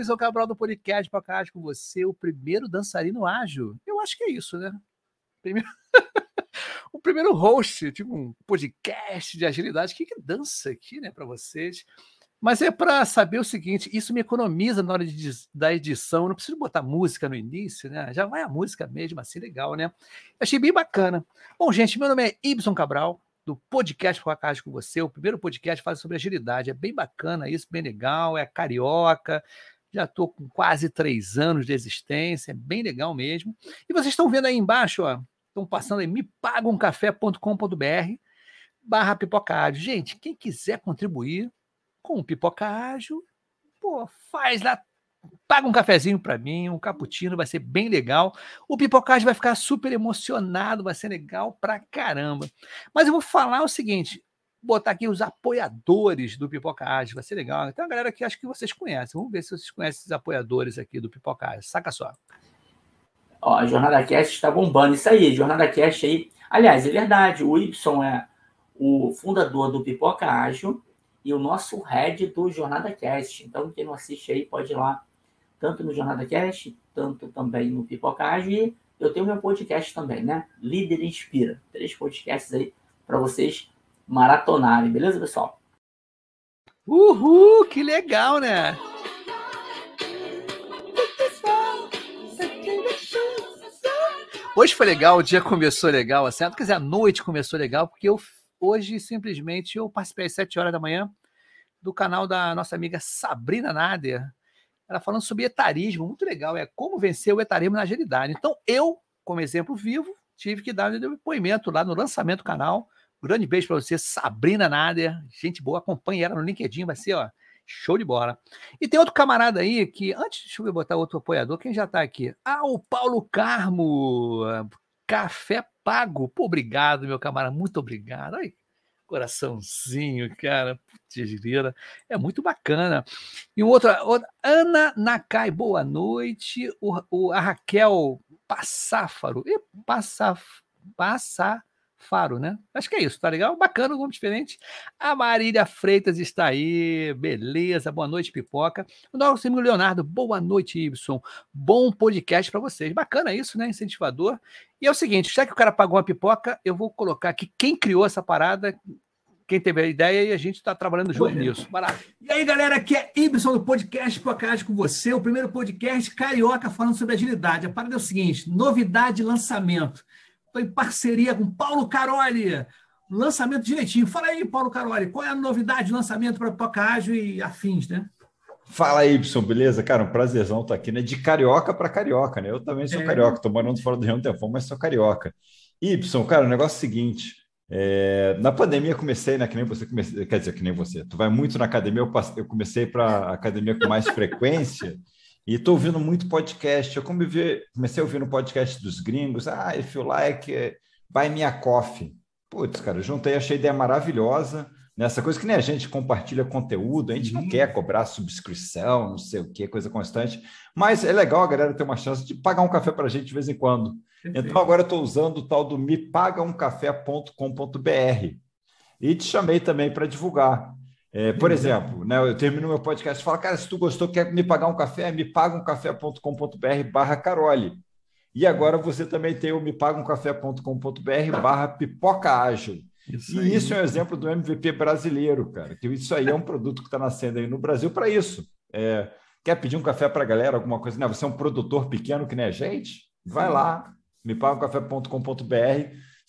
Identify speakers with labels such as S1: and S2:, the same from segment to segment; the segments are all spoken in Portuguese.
S1: que é Ibson Cabral do podcast Podcast com você, o primeiro dançarino ágil. Eu acho que é isso, né? Primeiro... o primeiro host, tipo um podcast de agilidade. Que, que dança aqui, né, para vocês? Mas é para saber o seguinte: isso me economiza na hora de, da edição. Eu não preciso botar música no início, né? Já vai a música mesmo, assim, legal, né? achei bem bacana. Bom, gente, meu nome é Ibson Cabral, do podcast com a Caixa com você. O primeiro podcast fala sobre agilidade. É bem bacana isso, bem legal. É carioca. Já estou com quase três anos de existência, é bem legal mesmo. E vocês estão vendo aí embaixo, ó, estão passando aí, mepagumcafé.com.br barra pipoca Gente, quem quiser contribuir, com pipoca ágil, pô, faz lá, paga um cafezinho para mim, um cappuccino, vai ser bem legal. O pipocagem vai ficar super emocionado, vai ser legal pra caramba. Mas eu vou falar o seguinte, botar aqui os apoiadores do Pipocagem, vai ser legal. Tem uma galera que acho que vocês conhecem. Vamos ver se vocês conhecem os apoiadores aqui do Pipocagem. Saca só.
S2: Ó, a Jornada Cast está bombando. Isso aí, Jornada Cast aí. Aliás, é verdade, o Y é o fundador do Pipoca Ágil e o nosso head do Jornada Cast. Então, quem não assiste aí pode ir lá, tanto no Jornada Cast, tanto também no Pipocage. E eu tenho meu podcast também, né? Líder Inspira. Três podcasts aí para vocês maratonarem, beleza, pessoal?
S1: Uhul, que legal, né? Hoje foi legal, o dia começou legal, assim, quer dizer, a noite começou legal, porque eu hoje simplesmente eu participei às 7 horas da manhã do canal da nossa amiga Sabrina Nader. Ela falando sobre etarismo, muito legal, é como vencer o etarismo na agilidade. Então, eu, como exemplo vivo, tive que dar um depoimento lá no lançamento do canal. Grande beijo para você, Sabrina Nader. Gente boa, acompanhe ela no LinkedIn, vai ser, ó, show de bola. E tem outro camarada aí que, antes, deixa eu botar outro apoiador, quem já está aqui? Ah, o Paulo Carmo, Café pago. Pô, obrigado, meu camarada, muito obrigado. Ai, coraçãozinho, cara. Putz, é muito bacana. E um outro, outra, Ana Nakai, boa noite. O, o, a Raquel Passáfaro. E Passaf, Passar Faro, né? Acho que é isso, tá legal? Bacana, um nome diferente. A Marília Freitas está aí, beleza, boa noite, pipoca. O nosso amigo Leonardo, boa noite, Ibson. Bom podcast para vocês. Bacana isso, né? Incentivador. E é o seguinte, já que o cara pagou uma pipoca, eu vou colocar aqui quem criou essa parada, quem teve a ideia e a gente está trabalhando junto nisso. Barato. E aí, galera, aqui é Ibson do podcast Pipocagem com você, o primeiro podcast carioca falando sobre agilidade. A parada é o seguinte, novidade lançamento. Estou em parceria com Paulo Caroli. Lançamento direitinho. Fala aí, Paulo Caroli, qual é a novidade de lançamento para Pipoca Ágil e afins, né?
S3: Fala aí, Y, beleza? Cara, um prazerzão estar aqui, né? De carioca para carioca, né? Eu também sou é. carioca, estou morando fora do Rio tempo, mas sou carioca. Y, cara, o negócio é o seguinte: é, na pandemia comecei, né? Que nem você comecei, quer dizer, que nem você. Tu vai muito na academia, eu, passei, eu comecei para academia com mais frequência. E estou ouvindo muito podcast. Eu comecei, comecei a ouvir no podcast dos gringos. Ah, if you like, buy me a coffee. Putz, cara, juntei, achei a ideia maravilhosa. Nessa coisa que nem a gente compartilha conteúdo, a gente não uhum. quer cobrar subscrição, não sei o que, coisa constante. Mas é legal a galera ter uma chance de pagar um café para a gente de vez em quando. Perfeito. Então agora eu estou usando o tal do mepagaumcafé.com.br. E te chamei também para divulgar. É, por exemplo, né, eu termino meu podcast e falo, cara, se tu gostou, quer me pagar um café, me paga um café.com.br barra Carole. E agora você também tem o me paga um café.com.br barra pipoca ágil. Isso e isso é um exemplo do MVP brasileiro, cara. Que isso aí é um produto que está nascendo aí no Brasil para isso. É, quer pedir um café para a galera, alguma coisa? Né? Você é um produtor pequeno que nem a gente? Vai lá, me paga um café.com.br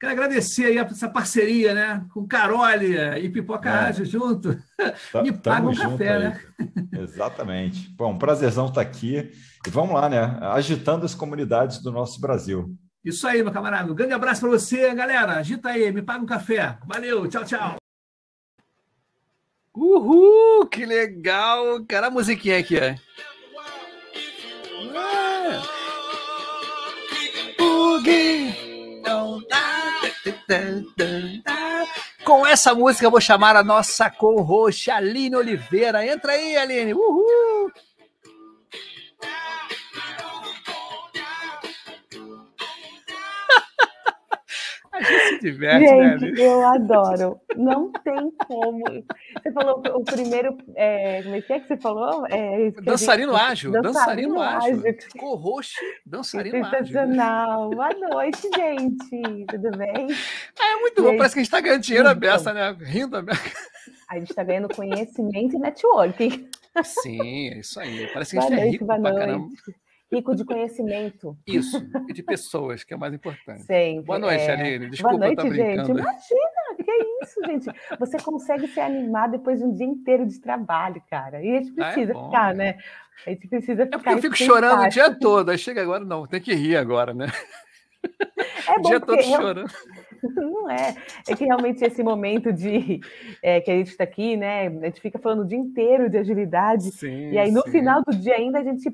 S1: Quero agradecer aí essa parceria, né? Com Carole e Pipoca é. Ágil junto.
S3: Tá, Me paga um café, aí. né? Exatamente. Bom, um prazerzão estar aqui. E vamos lá, né? Agitando as comunidades do nosso Brasil.
S1: Isso aí, meu camarada. Um grande abraço para você, galera. Agita aí, me paga um café. Valeu, tchau, tchau. Uhul, que legal. Cara, a musiquinha aqui, ó. Com essa música eu vou chamar a nossa co-host Aline Oliveira. Entra aí, Aline. Uhul! A gente se diverte, né,
S4: Gente, eu adoro. Não tem como. Você falou o primeiro. É, como é que é que você falou? É, a
S1: Dançarino
S4: gente-
S1: ágil, dançarino ágil.
S4: ágil.
S1: Co-host, dançarino ágil.
S4: Sensacional. Boa noite, gente. Tudo bem?
S1: É muito bom, parece que a gente tá ganhando dinheiro a
S4: muito
S1: beça, né? Rindo a beça.
S4: A gente está ganhando conhecimento e networking.
S1: Sim, é isso aí. Parece que a
S4: Boa
S1: gente é
S4: noite,
S1: rico
S4: boa noite.
S1: caramba.
S4: Rico de conhecimento.
S1: Isso, e de pessoas, que é o mais importante.
S4: Sempre.
S1: Boa noite,
S4: é.
S1: Aline. Desculpa,
S4: Boa noite, gente. Imagina, é isso, gente. Você consegue se animar depois de um dia inteiro de trabalho, cara. E a gente
S1: Ah, é
S4: precisa
S1: bom,
S4: ficar,
S1: né?
S4: né? A gente precisa
S1: É
S4: ficar.
S1: porque eu fico chorando o dia todo. Aí chega agora, não, tem que rir agora, né?
S4: É
S1: O dia todo
S4: real-
S1: chorando.
S4: não é. É que realmente esse momento de é, que a gente está aqui, né? A gente fica falando o dia inteiro de agilidade.
S1: Sim,
S4: E aí, no
S1: sim.
S4: final do dia, ainda a gente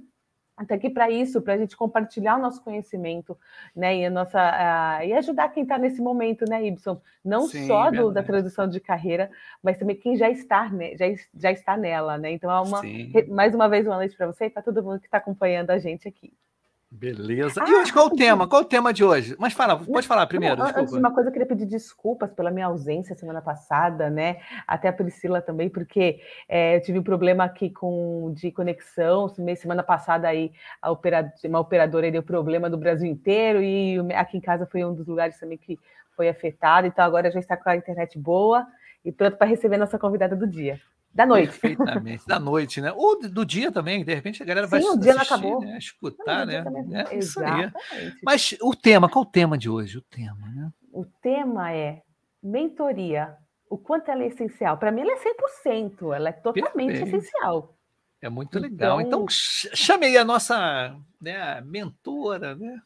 S4: está aqui para isso, para a gente compartilhar o nosso conhecimento, né? E a nossa a- e ajudar quem está nesse momento, né, Ibson? Não
S1: Sim,
S4: só do- da transição de carreira, mas também quem já está, né? já, já está nela, né? Então é uma
S1: Sim,
S4: mais uma vez uma noite para você e para todo mundo que está acompanhando a gente aqui.
S1: Beleza.
S4: Ah,
S1: E hoje qual o tema? Qual o tema de hoje? Mas fala, pode falar primeiro,
S4: Não, Antes de uma coisa, eu queria pedir desculpas pela minha ausência semana passada, né? Até a Priscila também, porque é, eu tive um problema aqui com de conexão. Semana- passada aí a opera- uma operadora deu problema no Brasil inteiro e aqui em casa foi um dos lugares também que foi afetado. Então agora já está com a internet boa e pronto para receber nossa convidada do dia, da noite.
S1: Perfeitamente. Da noite, né? Ou do dia também, de repente a galera vai
S4: Sim, o dia
S1: assistir,
S4: acabou.
S1: né? escutar,
S4: Não,
S1: né? É.
S4: Exatamente.
S1: Mas o tema, qual o tema de hoje? O tema, né?
S4: O tema é mentoria. O quanto ela é essencial? Para mim, ela é 100%, ela é totalmente
S1: Perfeito.
S4: essencial.
S1: É muito legal. Então,
S4: Então-
S1: ch- chame aí a nossa né, mentora, né?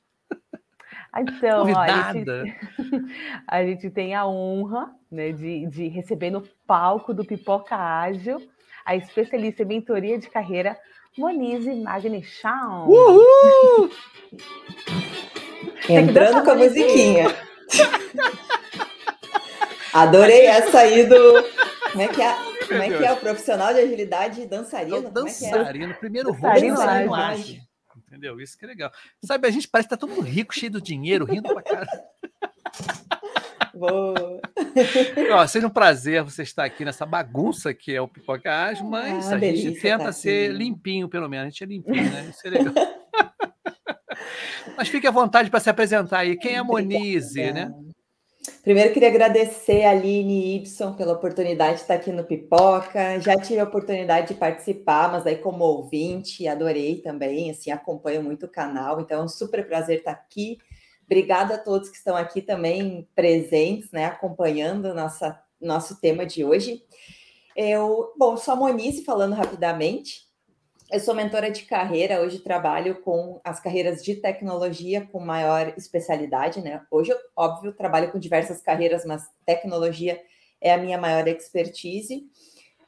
S4: Então, ó, a, gente, a gente tem a honra né, de, de receber no palco do Pipoca Ágil a especialista em mentoria de carreira, Monize Magnichão.
S1: Uhul!
S5: Entrando com a musiquinha. Adorei essa aí do. Como é que é? Como é que é o profissional de agilidade
S1: É
S5: dançarino? é que é?
S1: dançarino, primeiro rosto
S4: Dançarino
S1: dançarino
S5: ágil.
S1: Entendeu? Isso que é legal. Sabe, a gente parece que tá todo rico, cheio de dinheiro, rindo pra caramba.
S5: Boa.
S1: Ó, seja um prazer você estar aqui nessa bagunça que é o Pipoca Ágil, mas
S5: Ah,
S1: a gente tenta
S5: tá
S1: ser
S5: aqui.
S1: limpinho, pelo menos. A gente é limpinho, né? Isso é legal. mas fique à vontade para se apresentar aí. Quem é Monize, né?
S5: Primeiro, queria agradecer a Aline Ibson pela oportunidade de estar aqui no Pipoca. Já tive a oportunidade de participar, mas aí como ouvinte, adorei também, assim, acompanho muito o canal, então é um super prazer estar aqui. Obrigada a todos que estão aqui também presentes, né, acompanhando nossa, nosso tema de hoje. Eu, bom, sou a Monize, falando rapidamente. Eu sou mentora de carreira, hoje trabalho com as carreiras de tecnologia com maior especialidade, né? Hoje, óbvio, trabalho com diversas carreiras, mas tecnologia é a minha maior expertise.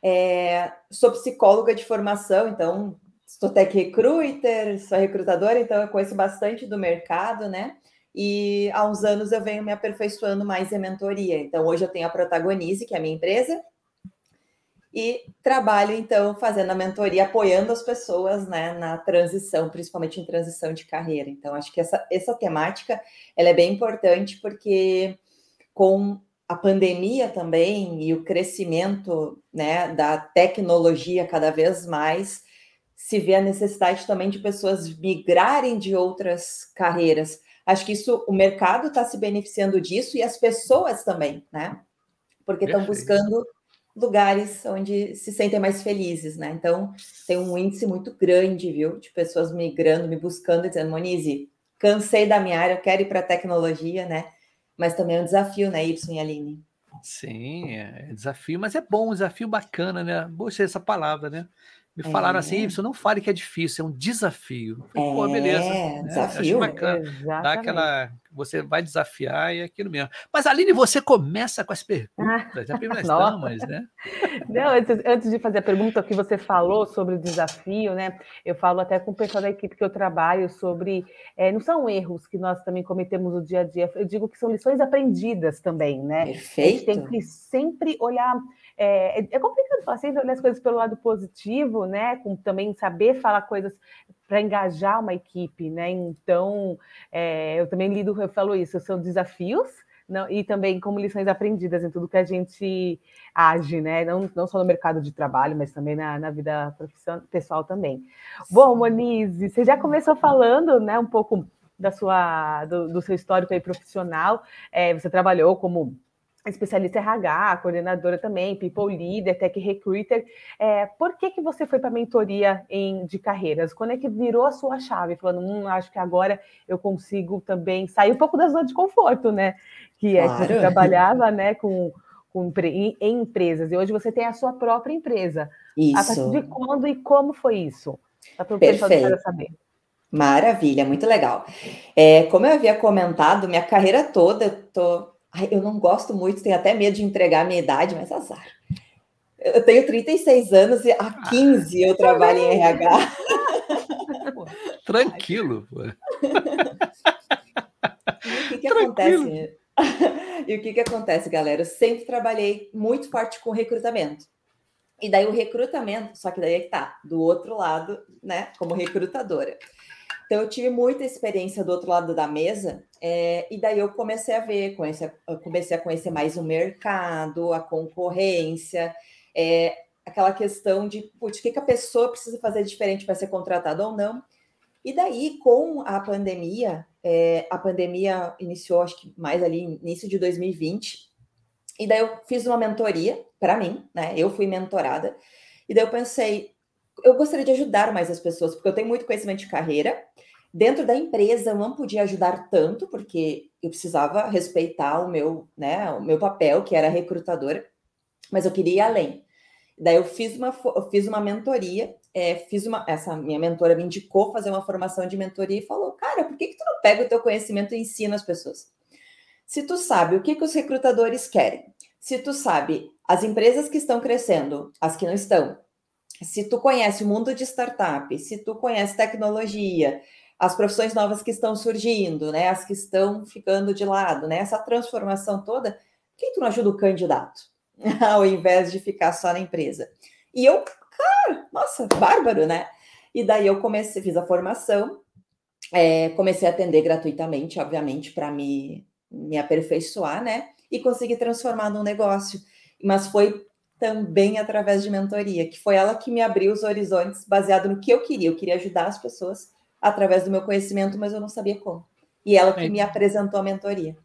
S5: É, sou psicóloga de formação, então sou tech recruiter, sou recrutadora, então eu conheço bastante do mercado, né? E há uns anos eu venho me aperfeiçoando mais em mentoria. Então, hoje eu tenho a Protagonize, que é a minha empresa, e trabalho, então, fazendo a mentoria, apoiando as pessoas né, na transição, principalmente em transição de carreira. Então, acho que essa, essa temática ela é bem importante, porque com a pandemia também e o crescimento né, da tecnologia cada vez mais, se vê a necessidade também de pessoas migrarem de outras carreiras. Acho que isso, o mercado está se beneficiando disso e as pessoas também, né? Porque estão buscando lugares onde se sentem mais felizes, né? Então, tem um índice muito grande, viu, de pessoas migrando, me buscando, dizendo, Monize, cansei da minha área, eu quero ir para a tecnologia, né? Mas também é um desafio, né, Y e Aline?
S1: Sim, é desafio, mas é bom, um desafio bacana, né? Gostei dessa palavra, né? Me falaram
S5: É.
S1: assim, Y, não fale que é difícil, é um desafio. Falei, Pô, beleza.
S5: É,
S1: né?
S5: desafio.
S1: Acho bacana. Dá aquela você vai desafiar e é aquilo mesmo. Mas, Aline, você começa com as perguntas, já primeiras damas, né?
S4: Não, antes, antes, de fazer a pergunta que você falou sobre o desafio, né? Eu falo até com o pessoal da equipe que eu trabalho sobre. É, não são erros que nós também cometemos no dia a dia, eu digo que são lições aprendidas também, né?
S5: Perfeito. A gente
S4: tem que sempre olhar. É, é complicado falar sempre as coisas pelo lado positivo, né? Com também saber falar coisas para engajar uma equipe, né? Então, é, eu também lido, eu falo isso, são desafios não, e também como lições aprendidas em tudo que a gente age, né? Não, não só no mercado de trabalho, mas também na, na vida pessoal também. Bom, Moniz, você já começou falando, né, um pouco da sua, do, do seu histórico aí profissional. É, você trabalhou como especialista RH, coordenadora também, people leader, tech recruiter. É, por que, que você foi para a mentoria em, de carreiras? Quando é que virou a sua chave? Falando, hum, acho que agora eu consigo também sair um pouco da zona de conforto, né? Que é claro. que você trabalhava né, com, com, em, em, empresas, e hoje você tem a sua própria empresa.
S5: Isso.
S4: A partir de quando e como foi isso? Para o pessoal saber.
S5: Maravilha, muito legal. É, como eu havia comentado, minha carreira toda, eu tô Ai, eu não gosto muito, tenho até medo de entregar a minha idade, mas azar. Eu tenho 36 anos e há 15 ah, eu trabalho em RH.
S1: Tranquilo. Pô.
S5: E o que, que acontece? e o que, que acontece, galera? Eu sempre trabalhei muito forte com recrutamento. E daí o recrutamento, só que daí é que tá, do outro lado, né, como recrutadora. Então, eu tive muita experiência do outro lado da mesa, é, e daí eu comecei a ver, conhecer, comecei a conhecer mais o mercado, a concorrência, é, aquela questão de, putz, o que, que a pessoa precisa fazer diferente para ser contratada ou não. E daí, com a pandemia, é, a pandemia iniciou, acho que mais ali, início de 2020, e daí eu fiz uma mentoria para mim, né? Eu fui mentorada, e daí eu pensei, eu gostaria de ajudar mais as pessoas, porque eu tenho muito conhecimento de carreira. Dentro da empresa eu não podia ajudar tanto, porque eu precisava respeitar o meu, né, o meu papel, que era recrutadora, mas eu queria ir além. Daí eu fiz uma, eu fiz uma mentoria, é, fiz uma, essa minha mentora me indicou fazer uma formação de mentoria e falou, cara, por que, que tu não pega o teu conhecimento e ensina as pessoas? Se tu sabe o que, que os recrutadores querem, se tu sabe as empresas que estão crescendo, as que não estão, se tu conhece o mundo de startup, se tu conhece tecnologia, as profissões novas que estão surgindo, né, as que estão ficando de lado, né, essa transformação toda, por que tu não ajuda o candidato, ao invés de ficar só na empresa? E eu, cara, nossa, bárbaro, né? E daí eu comecei, fiz a formação, é, comecei a atender gratuitamente, obviamente, para me, me aperfeiçoar, né? E conseguir transformar num negócio. Mas foi também através de mentoria, que foi ela que me abriu os horizontes baseado no que eu queria. Eu queria ajudar as pessoas através do meu conhecimento, mas eu não sabia como. E ela que é, me apresentou a mentoria.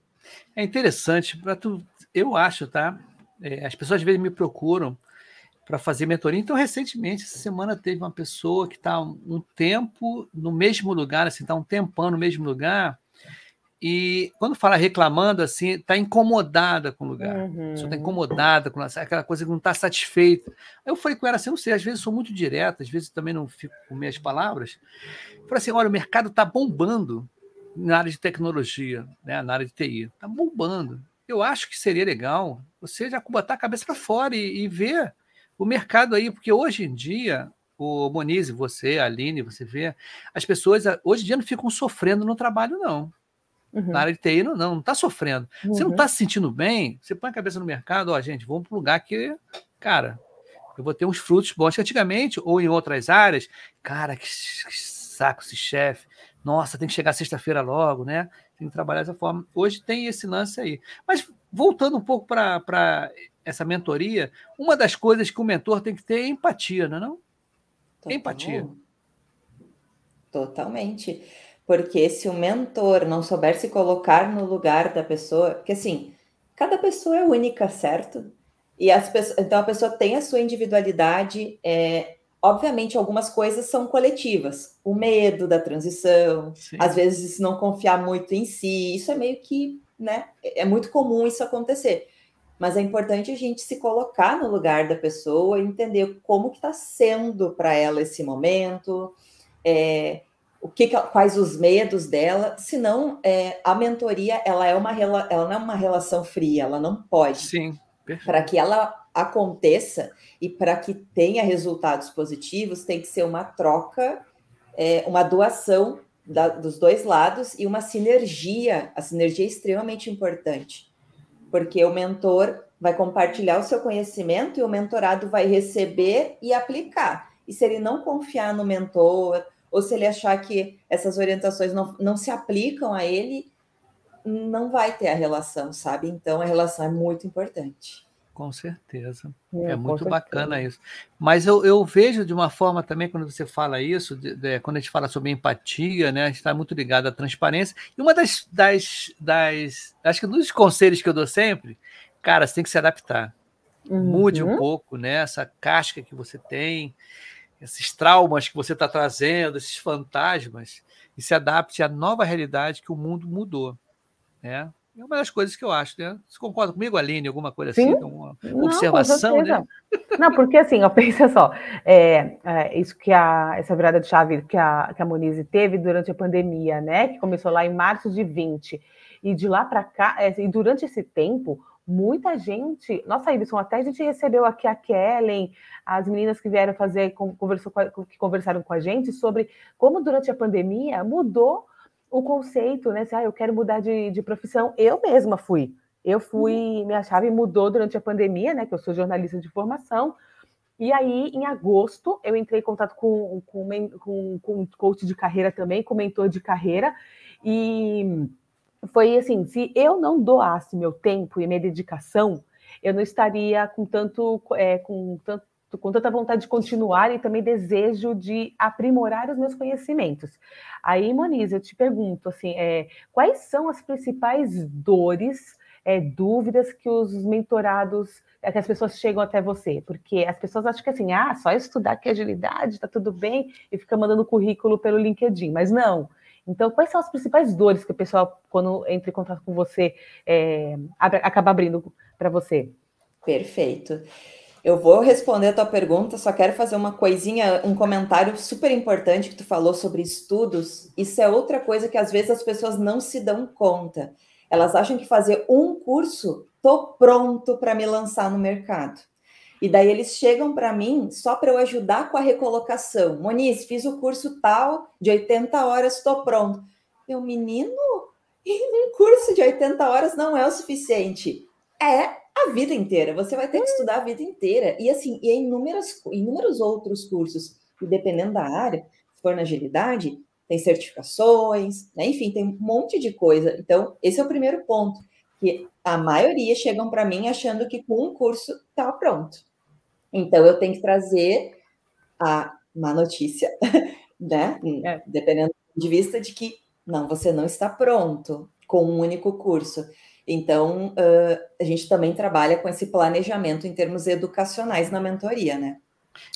S1: É interessante, tu, eu acho, tá? É, as pessoas às vezes me procuram para fazer mentoria. Então, recentemente, essa semana, teve uma pessoa que está um, um tempo no mesmo lugar, assim, está um tempão no mesmo lugar, e quando fala reclamando, assim, está incomodada com o lugar. Uhum. está incomodada com aquela coisa que não está satisfeita. Eu falei com ela assim, não sei, às vezes sou muito direta, às vezes também não fico com minhas palavras. Falei assim: olha, o mercado está bombando na área de tecnologia, né, na área de TI. Está bombando. Eu acho que seria legal você já botar a cabeça para fora e, e ver o mercado aí, porque hoje em dia o Monize, você, a Aline, você vê, as pessoas hoje em dia não ficam sofrendo no trabalho, não. Uhum. Na área de TI, não, não está sofrendo. Uhum. Você não está se sentindo bem, você põe a cabeça no mercado, ó, gente, vamos para um lugar que, cara, eu vou ter uns frutos bons. Antigamente, ou em outras áreas, cara, que, que saco esse chefe. Nossa, tem que chegar sexta-feira logo, né? Tem que trabalhar dessa forma. Hoje tem esse lance aí. Mas voltando um pouco para essa mentoria, uma das coisas que o mentor tem que ter é empatia, não é não? Total. Empatia.
S5: Totalmente. Porque se o mentor não souber se colocar no lugar da pessoa, porque assim, cada pessoa é única, certo? E as pessoas, então a pessoa tem a sua individualidade. É, obviamente, algumas coisas são coletivas. O medo da transição, Sim. às vezes não confiar muito em si, isso é meio que, né? É muito comum isso acontecer. Mas é importante a gente se colocar no lugar da pessoa, entender como que está sendo para ela esse momento. É, o que, quais os medos dela, senão é, a mentoria ela é uma ela não é uma relação fria, ela não pode.
S1: Sim.
S5: Para que ela aconteça e para que tenha resultados positivos, tem que ser uma troca, é, uma doação da, dos dois lados e uma sinergia. A sinergia é extremamente importante, porque o mentor vai compartilhar o seu conhecimento e o mentorado vai receber e aplicar. E se ele não confiar no mentor, ou se ele achar que essas orientações não, não se aplicam a ele, não vai ter a relação, sabe? Então a relação é muito importante.
S1: Com certeza. É, é muito bacana isso. Mas eu, eu, vejo de uma forma também, quando você fala isso, de, de, quando a gente fala sobre empatia, né? A gente está muito ligado à transparência. E uma das, das, das. Acho que um dos conselhos que eu dou sempre, cara, você tem que se adaptar. Uhum. Mude um pouco, né? Essa casca que você tem, esses traumas que você está trazendo, esses fantasmas, e se adapte à nova realidade que o mundo mudou. Né? É uma das coisas que eu acho, né? Você concorda comigo, Aline? Alguma coisa assim? Sim. assim? Uma observação,
S4: né? Não, porque assim, ó, pensa só, é, é, isso que a, essa virada de chave que a, que a Monize teve durante a pandemia, né? Que começou lá em março de 20. E de lá para cá, é, e durante esse tempo, muita gente. Nossa, Ibson, até a gente recebeu aqui a Kellen, as meninas que vieram fazer, conversou que conversaram com a gente sobre como durante a pandemia mudou o conceito, né? Se, ah, eu quero mudar de, de profissão. Eu mesma fui. Eu fui, uhum. minha chave mudou durante a pandemia, né? Que eu sou jornalista de formação. E aí, em agosto, eu entrei em contato com, com, com, com um coach de carreira também, com mentor de carreira, e foi assim: se eu não doasse meu tempo e minha dedicação, eu não estaria com tanto, é, com tanto com tanta vontade de continuar e também desejo de aprimorar os meus conhecimentos. Aí, Moniz, eu te pergunto assim, é, quais são as principais dores, é, dúvidas que os mentorados, é, que as pessoas chegam até você? Porque as pessoas acham que assim, ah, só estudar que agilidade, tá tudo bem, e fica mandando currículo pelo LinkedIn, mas não. Então, quais são as principais dores que o pessoal, quando entra em contato com você, é, acaba abrindo para você?
S5: Perfeito. Eu vou responder a tua pergunta, só quero fazer uma coisinha, um comentário super importante que tu falou sobre estudos. Isso é outra coisa que às vezes as pessoas não se dão conta. Elas acham que fazer um curso, tô pronto para me lançar no mercado. E daí eles chegam para mim só para eu ajudar com a recolocação. Moniz, fiz o curso tal de 80 horas, estou pronto. Meu menino, um curso de 80 horas não é o suficiente. É a vida inteira. Você vai ter que estudar a vida inteira. E assim, e em inúmeros, inúmeros outros cursos, e dependendo da área, se for na agilidade, tem certificações, né? enfim, tem um monte de coisa. Então, esse é o primeiro ponto, que a maioria chegam para mim achando que com um curso está pronto. Então, eu tenho que trazer a má notícia, né? É. Dependendo do ponto de vista de que não, você não está pronto com um único curso. Então, uh, a gente também trabalha com esse planejamento em termos educacionais na mentoria, né?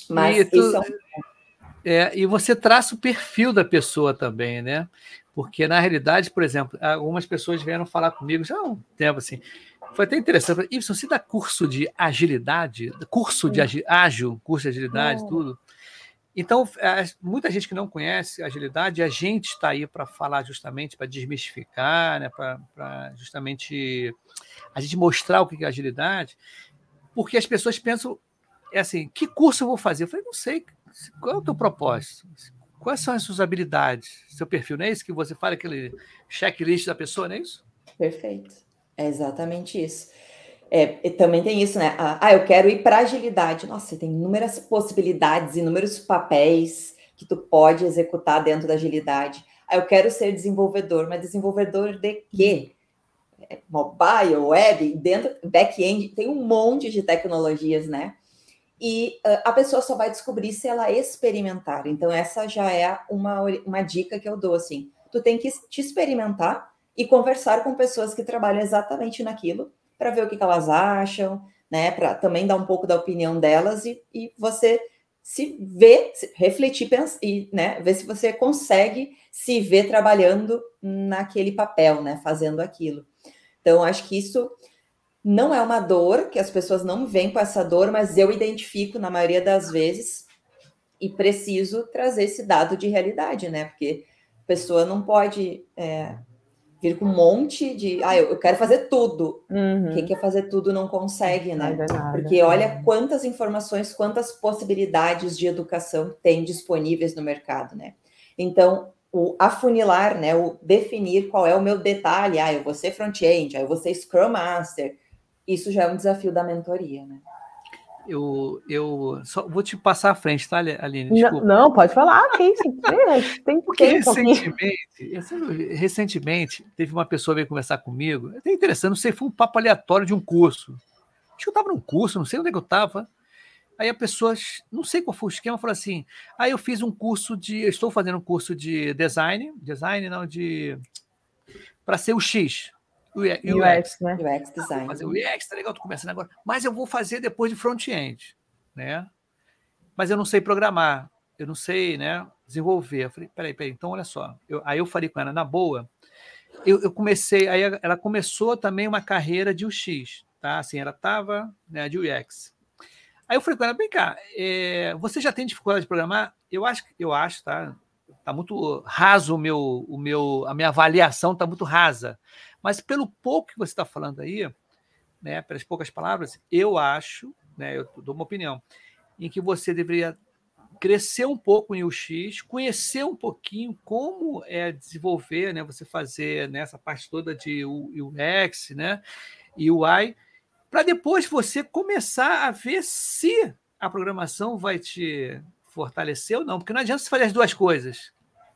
S1: Mas e, tu, isso é, um... é, e você traça o perfil da pessoa também, né? Porque, na realidade, por exemplo, algumas pessoas vieram falar comigo já há um tempo assim. Foi até interessante. Ibson, você dá curso de agilidade, curso de agi, ágil, curso de agilidade, tudo. Então, muita gente que não conhece agilidade, a gente está aí para falar justamente, para desmistificar, né, para justamente a gente mostrar o que é agilidade, porque as pessoas pensam, é assim, que curso eu vou fazer? Eu falei, não sei, qual é o teu propósito? Quais são as suas habilidades? Seu perfil, não é isso que você fala, aquele checklist da pessoa, não é isso?
S5: Perfeito, é exatamente isso. É, também tem isso, né? Ah, eu quero ir para agilidade. Nossa, tem inúmeras possibilidades, inúmeros papéis que tu pode executar dentro da agilidade. Ah, eu quero ser desenvolvedor, mas desenvolvedor de quê? É, mobile, web, dentro, back-end, tem um monte de tecnologias, né? E uh, a pessoa só vai descobrir se ela experimentar. Então, essa já é uma, uma dica que eu dou, assim. Tu tem que te experimentar e conversar com pessoas que trabalham exatamente naquilo para ver o que, que, elas acham, né? Para também dar um pouco da opinião delas e, e você se ver, se refletir e né, ver se você consegue se ver trabalhando naquele papel, né? Fazendo aquilo. Então, acho que isso não é uma dor, que as pessoas não vêm com essa dor, mas eu identifico na maioria das vezes e preciso trazer esse dado de realidade, né? Porque pessoa não pode é, vir com um monte de. Ah, eu, quero fazer tudo. Uhum. Quem quer fazer tudo não consegue, né? Porque olha quantas informações, quantas possibilidades de educação tem disponíveis no mercado, né? Então, o afunilar, né? O definir qual é o meu detalhe. Ah, eu vou ser front-end, ah, eu vou ser Scrum Master. Isso já é um desafio da mentoria, né?
S1: eu, eu só vou te passar à frente, tá, Aline?
S4: Desculpa. Não, não pode falar, tem, tem
S1: Porque recentemente, recentemente, teve uma pessoa veio conversar comigo, é interessante, não sei, foi um papo aleatório de um curso. Acho que eu estava num curso, não sei onde é que eu estava. Aí a pessoa, não sei qual foi o esquema, falou assim: aí ah, eu fiz um curso de. Estou fazendo um curso de design, design não, de. para ser o X.
S4: UX, UX, né?
S5: UX design.
S1: Fazer o UX, tá legal, tô começando agora. Mas eu vou fazer depois de front-end, né? Mas eu não sei programar, eu não sei, né, desenvolver. Eu falei, peraí, peraí, então olha só. Eu, aí eu falei com ela, na boa, eu, eu, comecei, aí ela começou também uma carreira de UX, tá? Assim, ela tava, né, de UX. Aí eu falei com ela, vem cá, é, você já tem dificuldade de programar? Eu acho, eu acho, tá? Tá muito raso o meu, o meu, a minha avaliação tá muito rasa. Mas pelo pouco que você está falando aí, né, pelas poucas palavras, eu acho, né, eu dou uma opinião, em que você deveria crescer um pouco em UX, conhecer um pouquinho como é desenvolver, né, você fazer nessa né, parte toda de UX, né, UI, para depois você começar a ver se a programação vai te fortalecer ou não, porque não adianta você fazer as duas coisas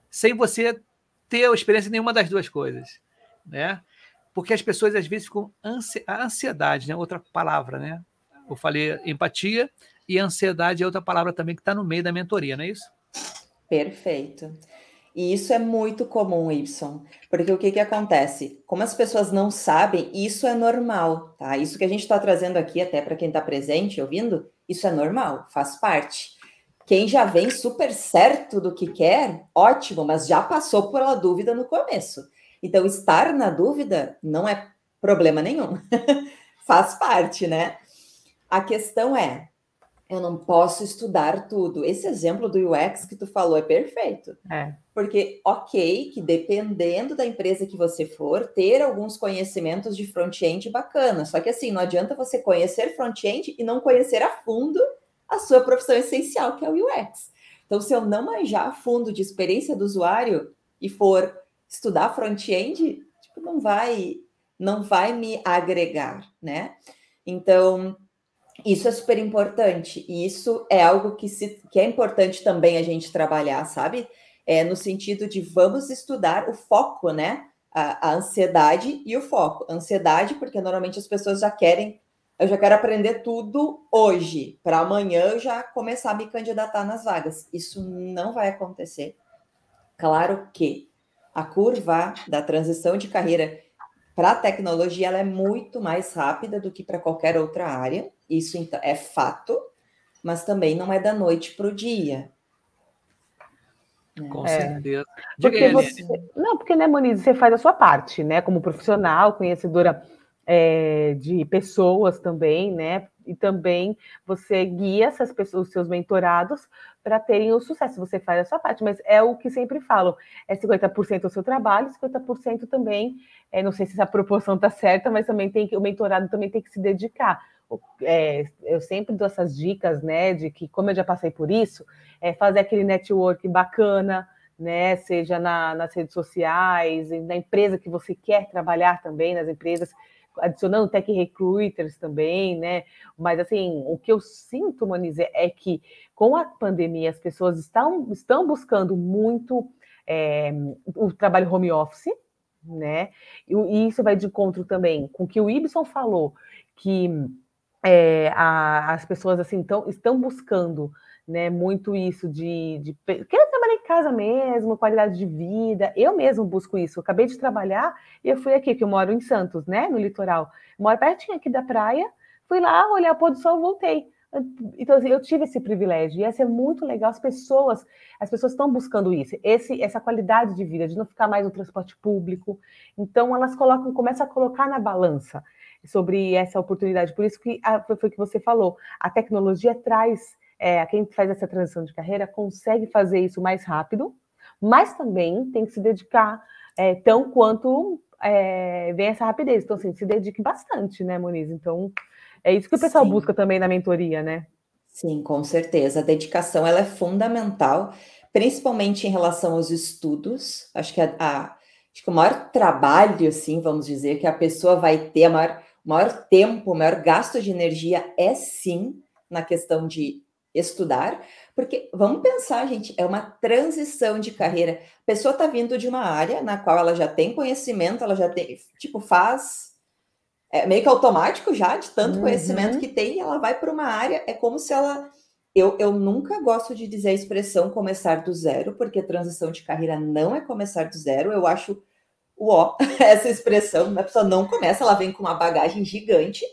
S1: sem você ter experiência em nenhuma das duas coisas, né? Porque as pessoas às vezes ficam ansi a ansiedade, né? Outra palavra, né? Eu falei empatia e ansiedade é outra palavra também que está no meio da mentoria, não é isso?
S5: Perfeito. E isso é muito comum, Y, porque o que, que acontece? Como as pessoas não sabem, isso é normal, tá? Isso que a gente está trazendo aqui, até para quem está presente ouvindo, isso é normal, faz parte. Quem já vem super certo do que quer, ótimo, mas já passou pela dúvida no começo. Então, estar na dúvida não é problema nenhum, faz parte, né? A questão é, eu não posso estudar tudo. Esse exemplo do UX que tu falou é perfeito.
S4: É.
S5: Porque, ok, que dependendo da empresa que você for, ter alguns conhecimentos de front-end bacana. Só que assim, não adianta você conhecer front-end e não conhecer a fundo a sua profissão essencial, que é o UX. Então, se eu não manjar a fundo de experiência do usuário e for estudar front-end, tipo, não vai, não vai me agregar, né? Então, isso é super importante. E isso é algo que, se, que é importante também a gente trabalhar, sabe? É no sentido de vamos estudar o foco, né? A, a ansiedade e o foco. Ansiedade, porque normalmente as pessoas já querem, eu já quero aprender tudo hoje, para amanhã eu já começar a me candidatar nas vagas. Isso não vai acontecer. Claro que a curva da transição de carreira para a tecnologia ela é muito mais rápida do que para qualquer outra área. Isso então, é fato, mas também não é da noite para o dia.
S1: Com é. certeza.
S4: Porque você, não, porque, né, Moniz, você faz a sua parte, né? Como profissional, conhecedora é, de pessoas também, né? E também você guia essas pessoas, os seus mentorados, para terem o sucesso. Você faz a sua parte, mas é o que sempre falo: é 50% o seu trabalho, 50% também. É, não sei se essa proporção está certa, mas também tem que o mentorado também tem que se dedicar. É, eu sempre dou essas dicas, né? De que, como eu já passei por isso, é fazer aquele network bacana, né? Seja na, nas redes sociais, na empresa que você quer trabalhar também, nas empresas adicionando tech recruiters também, né? Mas assim, o que eu sinto, Monize, é que com a pandemia as pessoas estão, estão buscando muito é, o trabalho home office, né? E, e, isso vai de encontro também com o que o Ibson falou, que é, a, as pessoas assim tão, estão buscando né, muito isso de, de querer trabalhar em casa mesmo, qualidade de vida. Eu mesmo busco isso. Eu acabei de trabalhar e eu fui aqui, que eu moro em Santos, né, no litoral. Moro pertinho aqui da praia. Fui lá olhar o pôr do sol, voltei. Então, assim, eu tive esse privilégio, e é muito legal. As pessoas, as pessoas estão buscando isso, esse, essa qualidade de vida, de não ficar mais no transporte público. Então, elas colocam, começam a colocar na balança sobre essa oportunidade. Por isso que foi o que você falou. A tecnologia traz é, quem faz essa transição de carreira consegue fazer isso mais rápido, mas também tem que se dedicar é, tão quanto é, vem essa rapidez. Então, assim, se dedique bastante, né, Moniz? Então, é isso que o pessoal Sim. busca também na mentoria, né?
S5: Sim, com certeza. A dedicação ela é fundamental, principalmente em relação aos estudos. Acho que a, a acho que o maior trabalho, assim, vamos dizer, que a pessoa vai ter, a maior, o maior tempo, o maior gasto de energia é sim na questão de estudar, porque vamos pensar, gente, é uma transição de carreira. A pessoa está vindo de uma área na qual ela já tem conhecimento, ela já tem, tipo, faz é meio que automático já, de tanto uhum. conhecimento que tem, ela vai para uma área, é como se ela. Eu, eu nunca gosto de dizer a expressão começar do zero, porque transição de carreira não é começar do zero. Eu acho ó essa expressão. A pessoa não começa, ela vem com uma bagagem gigante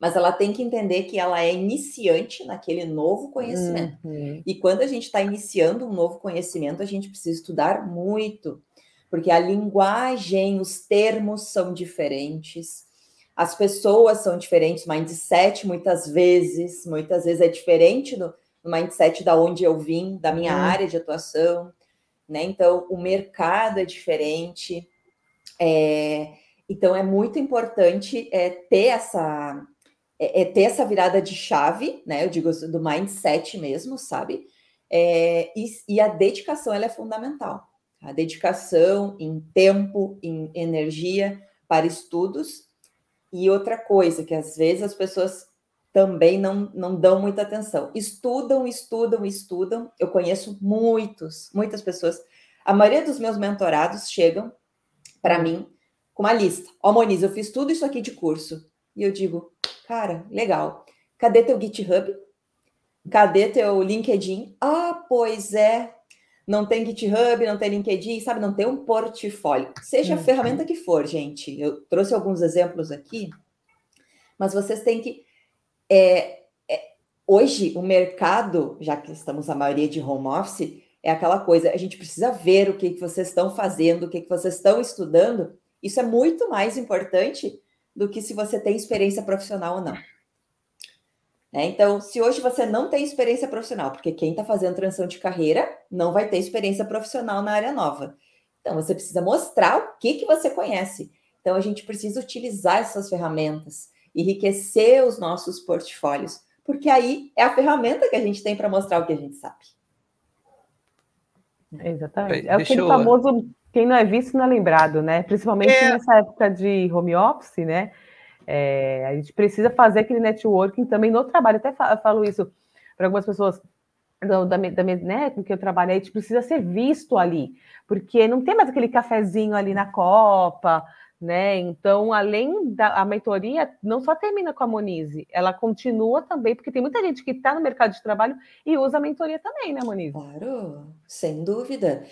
S5: mas ela tem que entender que ela é iniciante naquele novo conhecimento. Uhum. E quando a gente está iniciando um novo conhecimento, a gente precisa estudar muito, porque a linguagem, os termos são diferentes, as pessoas são diferentes, mindset muitas vezes, muitas vezes é diferente do, do mindset da onde eu vim, da minha uhum. área de atuação, né? Então, o mercado é diferente. É, então, é muito importante é, ter essa é, é, ter essa virada de chave, né? Eu digo do mindset mesmo, sabe? É, e, e, a dedicação ela é fundamental. A dedicação em tempo, em energia para estudos. E outra coisa que às vezes as pessoas também não, não dão muita atenção. Estudam, estudam, estudam. Eu conheço muitos, muitas pessoas. A maioria dos meus mentorados chegam para mim com uma lista. Ó, oh, Moniz, eu fiz tudo isso aqui de curso. E eu digo, Cara, legal. Cadê teu GitHub? Cadê teu LinkedIn? Ah, pois é. Não tem GitHub, não tem LinkedIn, sabe? Não tem um portfólio. Seja a ferramenta que for, gente. Eu trouxe alguns exemplos aqui, mas vocês têm que. É, é, hoje, o mercado, já que estamos a maioria de home office, é aquela coisa, a gente precisa ver o que, que vocês estão fazendo, o que, que vocês estão estudando. Isso é muito mais importante do que se você tem experiência profissional ou não. É, então, se hoje você não tem experiência profissional, porque quem está fazendo transição de carreira não vai ter experiência profissional na área nova. Então, você precisa mostrar o que, que você conhece. Então, a gente precisa utilizar essas ferramentas, enriquecer os nossos portfólios, porque aí é a ferramenta que a gente tem para mostrar o que a gente sabe.
S4: Exatamente. É, é aquele eu... famoso quem não é visto não é lembrado, né? Principalmente é. nessa época de home office, né? É, a gente precisa fazer aquele networking também no trabalho. Até falo isso para algumas pessoas da, da, da né, com que eu trabalho, a gente precisa ser visto ali, porque não tem mais aquele cafezinho ali na Copa, né? Então, além da a mentoria, não só termina com a Monize, ela continua também, porque tem muita gente que está no mercado de trabalho e usa a mentoria também, né, Monize?
S5: Claro, sem dúvida.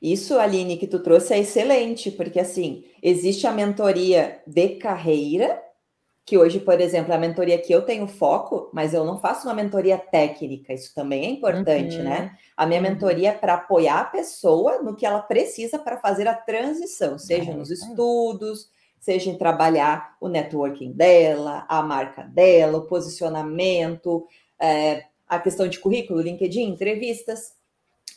S5: Isso, Aline, que tu trouxe é excelente, porque assim, existe a mentoria de carreira, que hoje, por exemplo, é a mentoria que eu tenho foco, mas eu não faço uma mentoria técnica, isso também é importante, uhum. né? A minha uhum. mentoria é para apoiar a pessoa no que ela precisa para fazer a transição, seja nos estudos, seja em trabalhar o networking dela, a marca dela, o posicionamento, é, a questão de currículo, LinkedIn, entrevistas.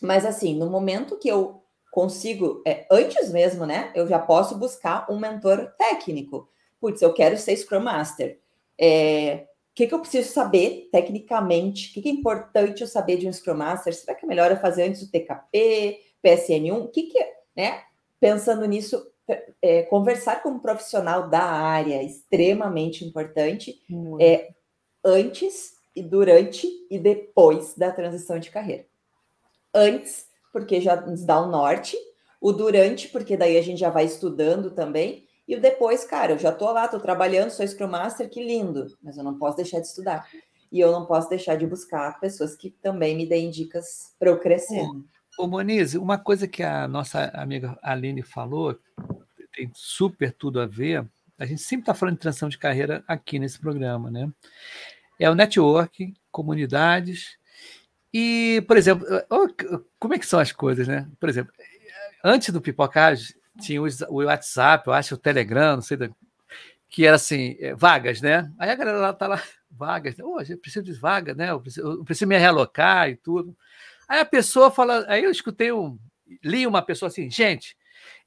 S5: Mas assim, no momento que eu consigo, é, antes mesmo, né? Eu já posso buscar um mentor técnico. Putz, eu quero ser Scrum Master. É, o que, que eu preciso saber tecnicamente? O que, que é importante eu saber de um Scrum Master? Será que é melhor eu fazer antes do TKP, PSN1? O que, que é, né? Pensando nisso, é, conversar com um profissional da área é extremamente importante. É, antes e durante e depois da transição de carreira. Antes, porque já nos dá o norte, o durante, porque daí a gente já vai estudando também, e o depois, cara, eu já tô lá, tô trabalhando, sou Scrum Master, que lindo, mas eu não posso deixar de estudar. E eu não posso deixar de buscar pessoas que também me deem dicas para eu crescer.
S1: Ô, ô Moniz, uma coisa que a nossa amiga Aline falou, tem super tudo a ver, a gente sempre está falando de transição de carreira aqui nesse programa, né? É o network, comunidades e, por exemplo, como é que são as coisas, né? Por exemplo, antes do Pipocage, tinha o WhatsApp, eu acho, o Telegram, não sei, que era assim, é, vagas, né? Aí a galera lá tá lá, vagas, hoje oh, preciso de vaga, né? Eu preciso, eu preciso me realocar e tudo. Aí a pessoa fala, aí eu escutei um, li uma pessoa assim, gente,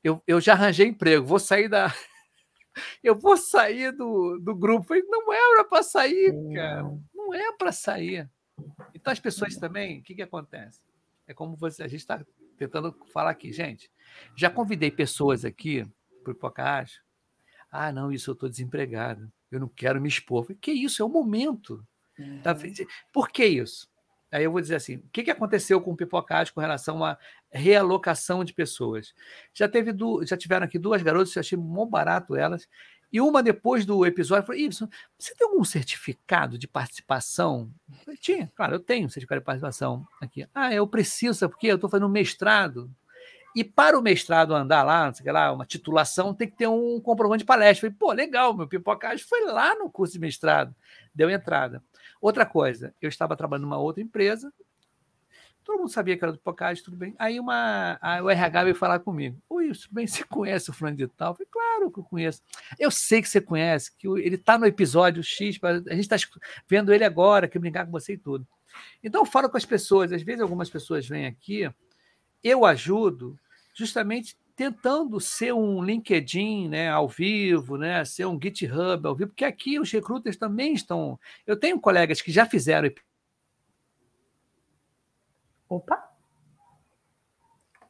S1: eu, eu já arranjei emprego, vou sair da. eu vou sair do, do grupo. falei, não era para sair, cara. Não é para sair. Então, as pessoas também, o que, que acontece? É como você, a gente está tentando falar aqui, gente. Já convidei pessoas aqui para o Pocahontas. Ah, não, isso eu estou desempregado. Eu não quero me expor. Que isso? É o momento. Tá uhum. Por que isso? Aí eu vou dizer assim: o que, que aconteceu com o Pipocage com relação à realocação de pessoas? Já teve du... já tiveram aqui duas garotas, eu achei muito barato elas. E uma depois do episódio falou: Ibson, você tem algum certificado de participação? Eu falei, Tinha, claro, eu tenho certificado de participação aqui. Ah, eu preciso, sabe por quê? Eu estou fazendo um mestrado. E para o mestrado andar lá, não sei lá, uma titulação, tem que ter um comprovante de palestra. Eu falei, pô, legal, meu pipocagem foi lá no curso de mestrado, deu entrada. Outra coisa, eu estava trabalhando numa outra empresa, todo mundo sabia que era do Pocage, tudo bem. Aí uma, a, o RH veio falar comigo. Oi, tudo bem, você conhece o fulano de tal? Eu falei, claro que eu conheço. Eu sei que você conhece, que ele está no episódio X, a gente está vendo ele agora, quer brincar com você e tudo. Então eu falo com as pessoas, às vezes algumas pessoas vêm aqui, eu ajudo justamente tentando ser um LinkedIn né, ao vivo, né, ser um GitHub ao vivo, porque aqui os recrutas também estão. Eu tenho colegas que já fizeram.
S4: Opa!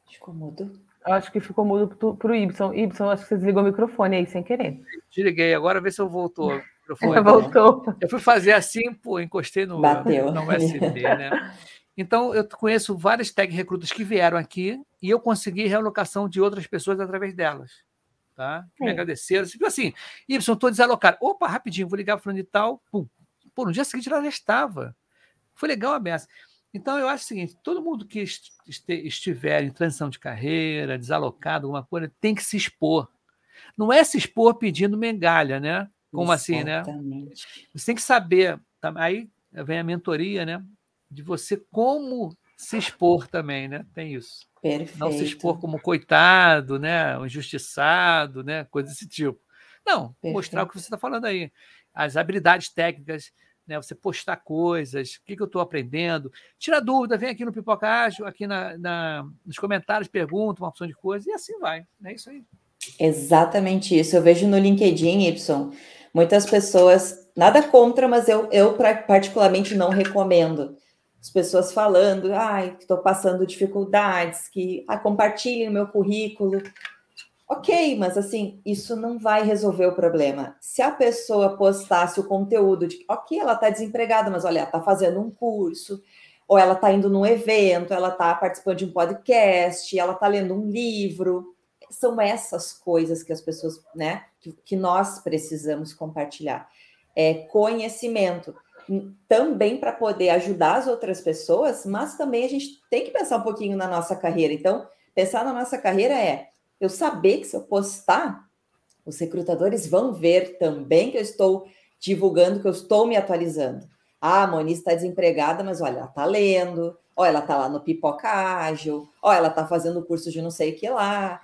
S5: Ficou mudo.
S4: Eu acho que ficou mudo para o Ibson. Ibson, acho que você desligou o microfone aí sem querer.
S1: Desliguei, agora vê se eu voltou.
S4: Voltou.
S1: Eu fui fazer assim, pô, encostei no,
S5: Bateu.
S1: no USB, né? Então, eu conheço várias tag recrutas que vieram aqui e eu consegui realocação de outras pessoas através delas. Tá? Me agradeceram. Tipo assim, Y, estou desalocado. Opa, rapidinho, vou ligar para o de tal. Pum. Pô, no dia seguinte ela já estava. Foi legal a beça. Então, eu acho o seguinte: todo mundo que estiver em transição de carreira, desalocado, alguma coisa, tem que se expor. Não é se expor pedindo mengalha, né? Como Exatamente. assim, né? Você tem que saber. Tá? Aí vem a mentoria, né? de você como se expor também, né? Tem isso.
S5: Perfeito.
S1: Não se expor como coitado, né? Um injustiçado, né? Coisa desse tipo. Não, Perfeito. mostrar o que você está falando aí. As habilidades técnicas, né? Você postar coisas, o que, que eu estou aprendendo. Tira dúvida, vem aqui no Pipoca Ágil, aqui na, na, nos comentários, pergunta uma opção de coisa, e assim vai. É isso aí.
S5: Exatamente isso. Eu vejo no LinkedIn, Y, muitas pessoas, nada contra, mas eu, eu particularmente não recomendo as pessoas falando, ai, estou passando dificuldades, que ah, compartilhem meu currículo. Ok, mas assim, isso não vai resolver o problema. Se a pessoa postasse o conteúdo de, ok, ela está desempregada, mas olha, está fazendo um curso, ou ela está indo num evento, ela está participando de um podcast, ela está lendo um livro. São essas coisas que as pessoas, né, que, que nós precisamos compartilhar. É conhecimento também para poder ajudar as outras pessoas, mas também a gente tem que pensar um pouquinho na nossa carreira. Então, pensar na nossa carreira é eu saber que se eu postar, os recrutadores vão ver também que eu estou divulgando, que eu estou me atualizando. Ah, a Moniz está desempregada, mas olha, ela está lendo, olha, ela está lá no Pipoca Ágil, olha, ela está fazendo curso de não sei o que lá.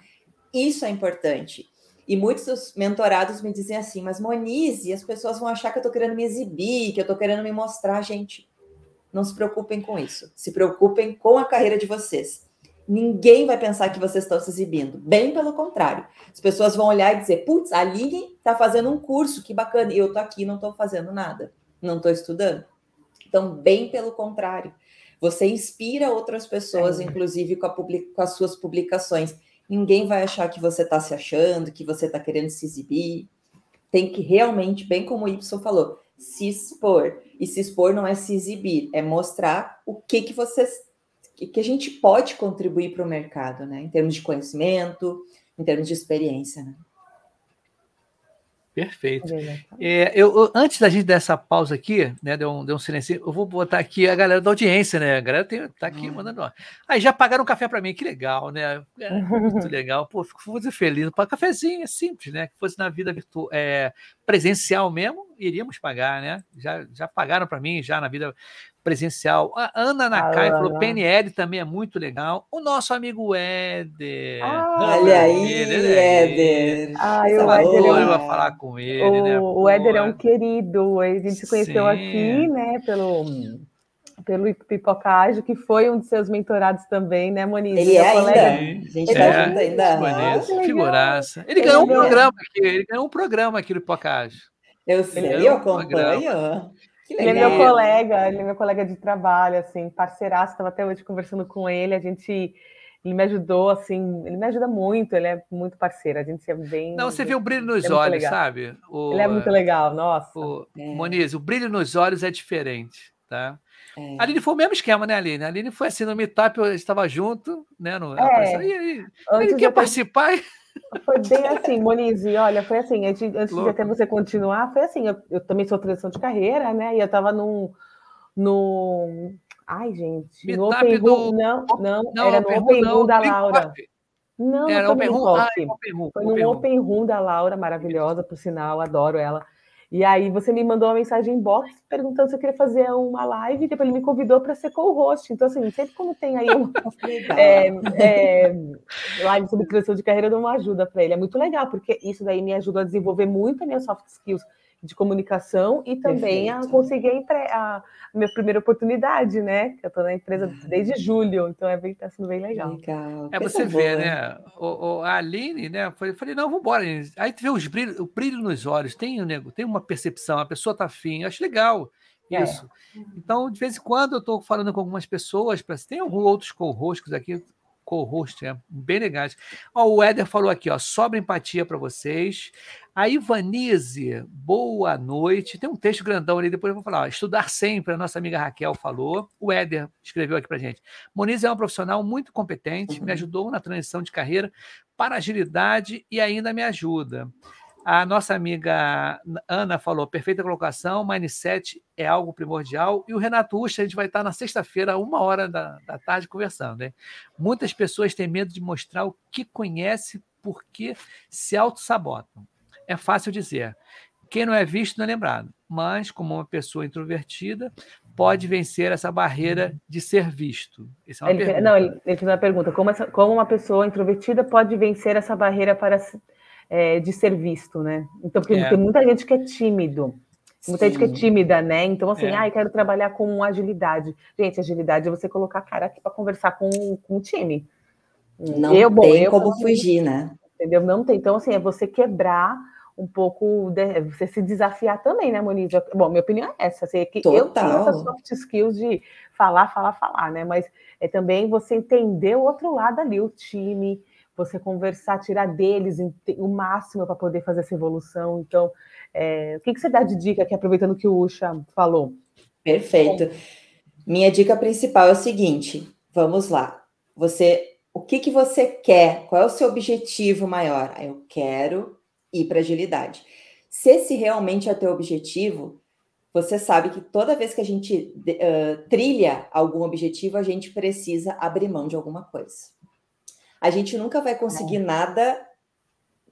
S5: Isso é importante. E muitos dos mentorados me dizem assim, mas Monize, as pessoas vão achar que eu estou querendo me exibir, que eu estou querendo me mostrar, gente. Não se preocupem com isso. Se preocupem com a carreira de vocês. Ninguém vai pensar que vocês estão se exibindo. Bem pelo contrário. As pessoas vão olhar e dizer: putz, a Aline está fazendo um curso, que bacana. E eu estou aqui não estou fazendo nada. Não estou estudando. Então, bem pelo contrário. Você inspira outras pessoas, é. inclusive com, com as suas publicações ninguém vai achar que você está se achando, que você está querendo se exibir. Tem que realmente, bem como o Y falou, se expor. E se expor não é se exibir, é mostrar o que que vocês que a gente pode contribuir para o mercado, né? Em termos de conhecimento, em termos de experiência, né?
S1: Perfeito. É, eu, antes da gente dessa pausa aqui, né, deu um, deu um silêncio, eu vou botar aqui a galera da audiência, né? A galera tem, tá aqui uhum. mandando. Aí já pagaram um café para mim, que legal, né? É, muito legal. Pô, fico muito feliz. Para cafezinho é simples, né? Que fosse na vida virtual, é, presencial mesmo, iríamos pagar, né? Já, já pagaram para mim, já na vida presencial. A Ana Nakai ah, falou: PNL também é muito legal. O nosso amigo Éder.
S5: Ah, olha aí, Éder.
S4: Ah, eu o Éder
S1: vai falar com ele,
S4: o,
S1: né?
S4: O Éder é um querido. A gente se conheceu Sim. aqui, né, pelo pelo Pipocágio, que foi um de seus mentorados também, né, Moniz?
S5: Ele é colega... ainda. A gente tá é, junto ainda.
S1: Moniz, figuraça. Ele, ele ganhou um programa aqui, ele ganhou um programa aqui no Pipocágio.
S5: Eu sei, eu acompanho.
S4: Ele é meu colega, ele é meu colega de trabalho, assim, parceiraço, estava até hoje conversando com ele, a gente ele me ajudou, assim, ele me ajuda muito, ele é muito parceiro, a gente é bem...
S1: Não, você vê o brilho nos é olhos, sabe?
S4: O, ele é muito legal, nossa.
S1: O, é. Moniz, o brilho nos olhos é diferente, tá? É. A Aline foi o mesmo esquema, né, Aline? A Aline foi assim, no meetup, eu estava junto, né? No,
S4: é.
S1: e, e, ele quer participar...
S4: Foi bem assim, Moniz, olha, foi assim, antes de até você continuar, foi assim, eu, eu também sou transição de carreira, né? E eu estava num, num Ai, gente. No Open do... Não, não, não, era no Open Room da Laura. Não,
S1: era
S4: não
S1: Open Room. Ah, open
S4: room. Foi no Open Room da Laura, maravilhosa, por sinal, adoro ela. E aí você me mandou uma mensagem inbox perguntando se eu queria fazer uma live, e depois ele me convidou para ser co-host. Então, assim, sempre quando tem aí uma é, é, live sobre criação de carreira, eu dou uma ajuda para ele. É muito legal, porque isso daí me ajuda a desenvolver muito a minha soft skills de comunicação e também Perfeito. a conseguir a, a, minha primeira oportunidade, né? Eu estou na empresa ah. desde julho, então é bem, tá sendo bem legal.
S5: legal.
S1: É você vê, né? O, o, a Aline, né? Falei, falei não, vamos embora. Aí tu vê os brilho, o brilho nos olhos, tem, nego, tem uma percepção, a pessoa tá afim, acho legal é. isso. É. Então, de vez em quando eu estou falando com algumas pessoas, tem alguns outros co-hosts aqui, co-host, é bem legais. Ó, o Éder falou aqui, ó, sobra empatia para vocês. A Ivanise, boa noite. Tem um texto grandão ali, depois eu vou falar. Ó, estudar sempre, a nossa amiga Raquel falou. O Éder escreveu aqui para gente. Moniz é uma profissional muito competente, me ajudou na transição de carreira para agilidade e ainda me ajuda. A nossa amiga Ana falou: perfeita colocação, mindset é algo primordial. E o Renato Ucha, a gente vai estar na sexta-feira, uma hora da, da tarde, conversando. Né? Muitas pessoas têm medo de mostrar o que conhece porque se auto-sabotam. É fácil dizer. Quem não é visto não é lembrado. Mas, como uma pessoa introvertida, pode vencer essa barreira de ser visto?
S4: Essa é uma ele, pergunta. Não, ele, ele fez uma pergunta: como, essa, como uma pessoa introvertida pode vencer essa barreira para é, de ser visto, né? Então, porque é. tem muita gente que é tímido. Muita Sim. gente que é tímida, né? Então, assim, é. ah, quero trabalhar com agilidade. Gente, agilidade é você colocar a cara aqui para conversar com, com o time.
S5: Não eu, bom, tem eu, como fugir, né?
S4: Entendeu? Não tem. Então, assim, é você quebrar um pouco, de, você se desafiar também, né, Moniz? Bom, minha opinião é essa. Assim, que Total. eu tenho essas soft skills de falar, falar, falar, né? Mas é também você entender o outro lado ali, o time, você conversar, tirar deles o máximo para poder fazer essa evolução. Então, é, o que, que você dá de dica aqui, aproveitando que o Ucha falou?
S5: Perfeito. Minha dica principal é o seguinte: vamos lá. Você, o que, que você quer? Qual é o seu objetivo maior? Ah, eu quero ir para agilidade. Se esse realmente é teu objetivo, você sabe que toda vez que a gente uh, trilha algum objetivo, a gente precisa abrir mão de alguma coisa. A gente nunca vai conseguir é. nada,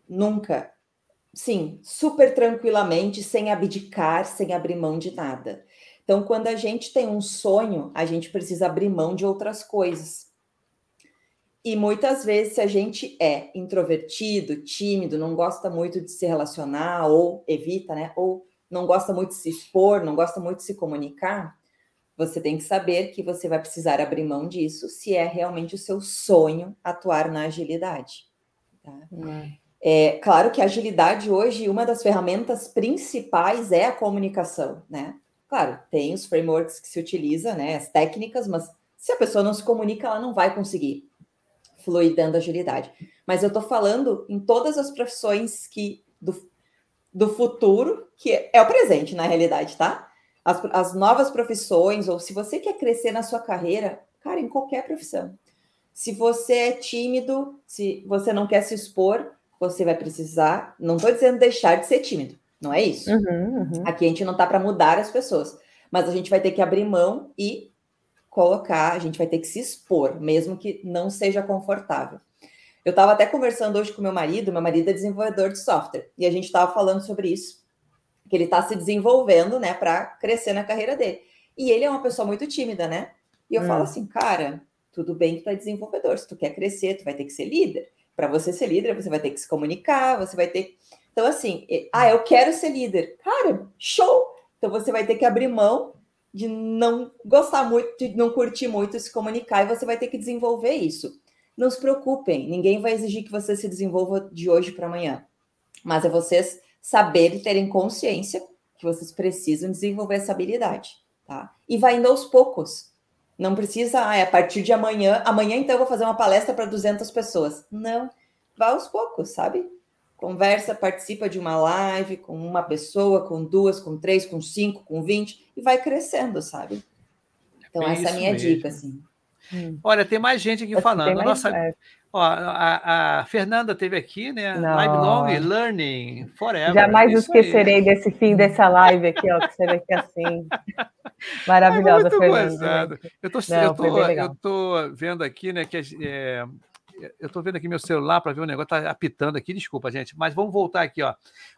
S5: nunca. Sim, super tranquilamente, sem abdicar, sem abrir mão de nada. Então, quando a gente tem um sonho, a gente precisa abrir mão de outras coisas. E muitas vezes, se a gente é introvertido, tímido, não gosta muito de se relacionar, ou evita, né? Ou não gosta muito de se expor, não gosta muito de se comunicar, você tem que saber que você vai precisar abrir mão disso se é realmente o seu sonho atuar na agilidade. Tá? Hum. É claro que a agilidade hoje, uma das ferramentas principais é a comunicação, né? Claro, tem os frameworks que se utiliza, né? As técnicas, mas se a pessoa não se comunica, ela não vai conseguir fluir dando agilidade. Mas eu estou falando em todas as profissões que do, do futuro, que é o presente, na realidade, tá? as, as novas profissões, ou se você quer crescer na sua carreira, cara, em qualquer profissão. Se você é tímido, se você não quer se expor, você vai precisar. Não estou dizendo deixar de ser tímido, não é isso. Uhum, uhum. Aqui a gente não está para mudar as pessoas, mas a gente vai ter que abrir mão e colocar, a gente vai ter que se expor, mesmo que não seja confortável. Eu estava até conversando hoje com meu marido, meu marido é desenvolvedor de software, e a gente estava falando sobre isso que ele está se desenvolvendo, né, para crescer na carreira dele. E ele é uma pessoa muito tímida, né? E eu hum. falo assim, cara, tudo bem que tu é desenvolvedor, se tu quer crescer, tu vai ter que ser líder. Para você ser líder, você vai ter que se comunicar, você vai ter. Então, assim, ah, eu quero ser líder. Cara, show! Então você vai ter que abrir mão de não gostar muito, de não curtir muito, se comunicar, e você vai ter que desenvolver isso. Não se preocupem, ninguém vai exigir que você se desenvolva de hoje para amanhã, mas é vocês saberem terem consciência que vocês precisam desenvolver essa habilidade, tá? E vai indo aos poucos. Não precisa, ah, é a partir de amanhã, amanhã então eu vou fazer uma palestra para 200 pessoas. Não, vai aos poucos, sabe? Conversa, participa de uma live com uma pessoa, com duas, com três, com cinco, com vinte, e vai crescendo, sabe? Então, é essa é a minha mesmo. dica, assim.
S1: Hum. Olha, tem mais gente aqui falando. Mais, Nossa, é. ó, a, a, Fernanda teve aqui, né? Não. Lifelong Learning Forever.
S4: Jamais esquecerei aí. desse fim dessa live aqui, ó, que você vê aqui assim. Maravilhosa, é Fernanda.
S1: Eu tô, Não, eu, tô, eu tô vendo aqui, né, que é, eu estou vendo aqui meu celular para ver o negócio, está apitando aqui, desculpa, gente. Mas vamos voltar aqui, ó.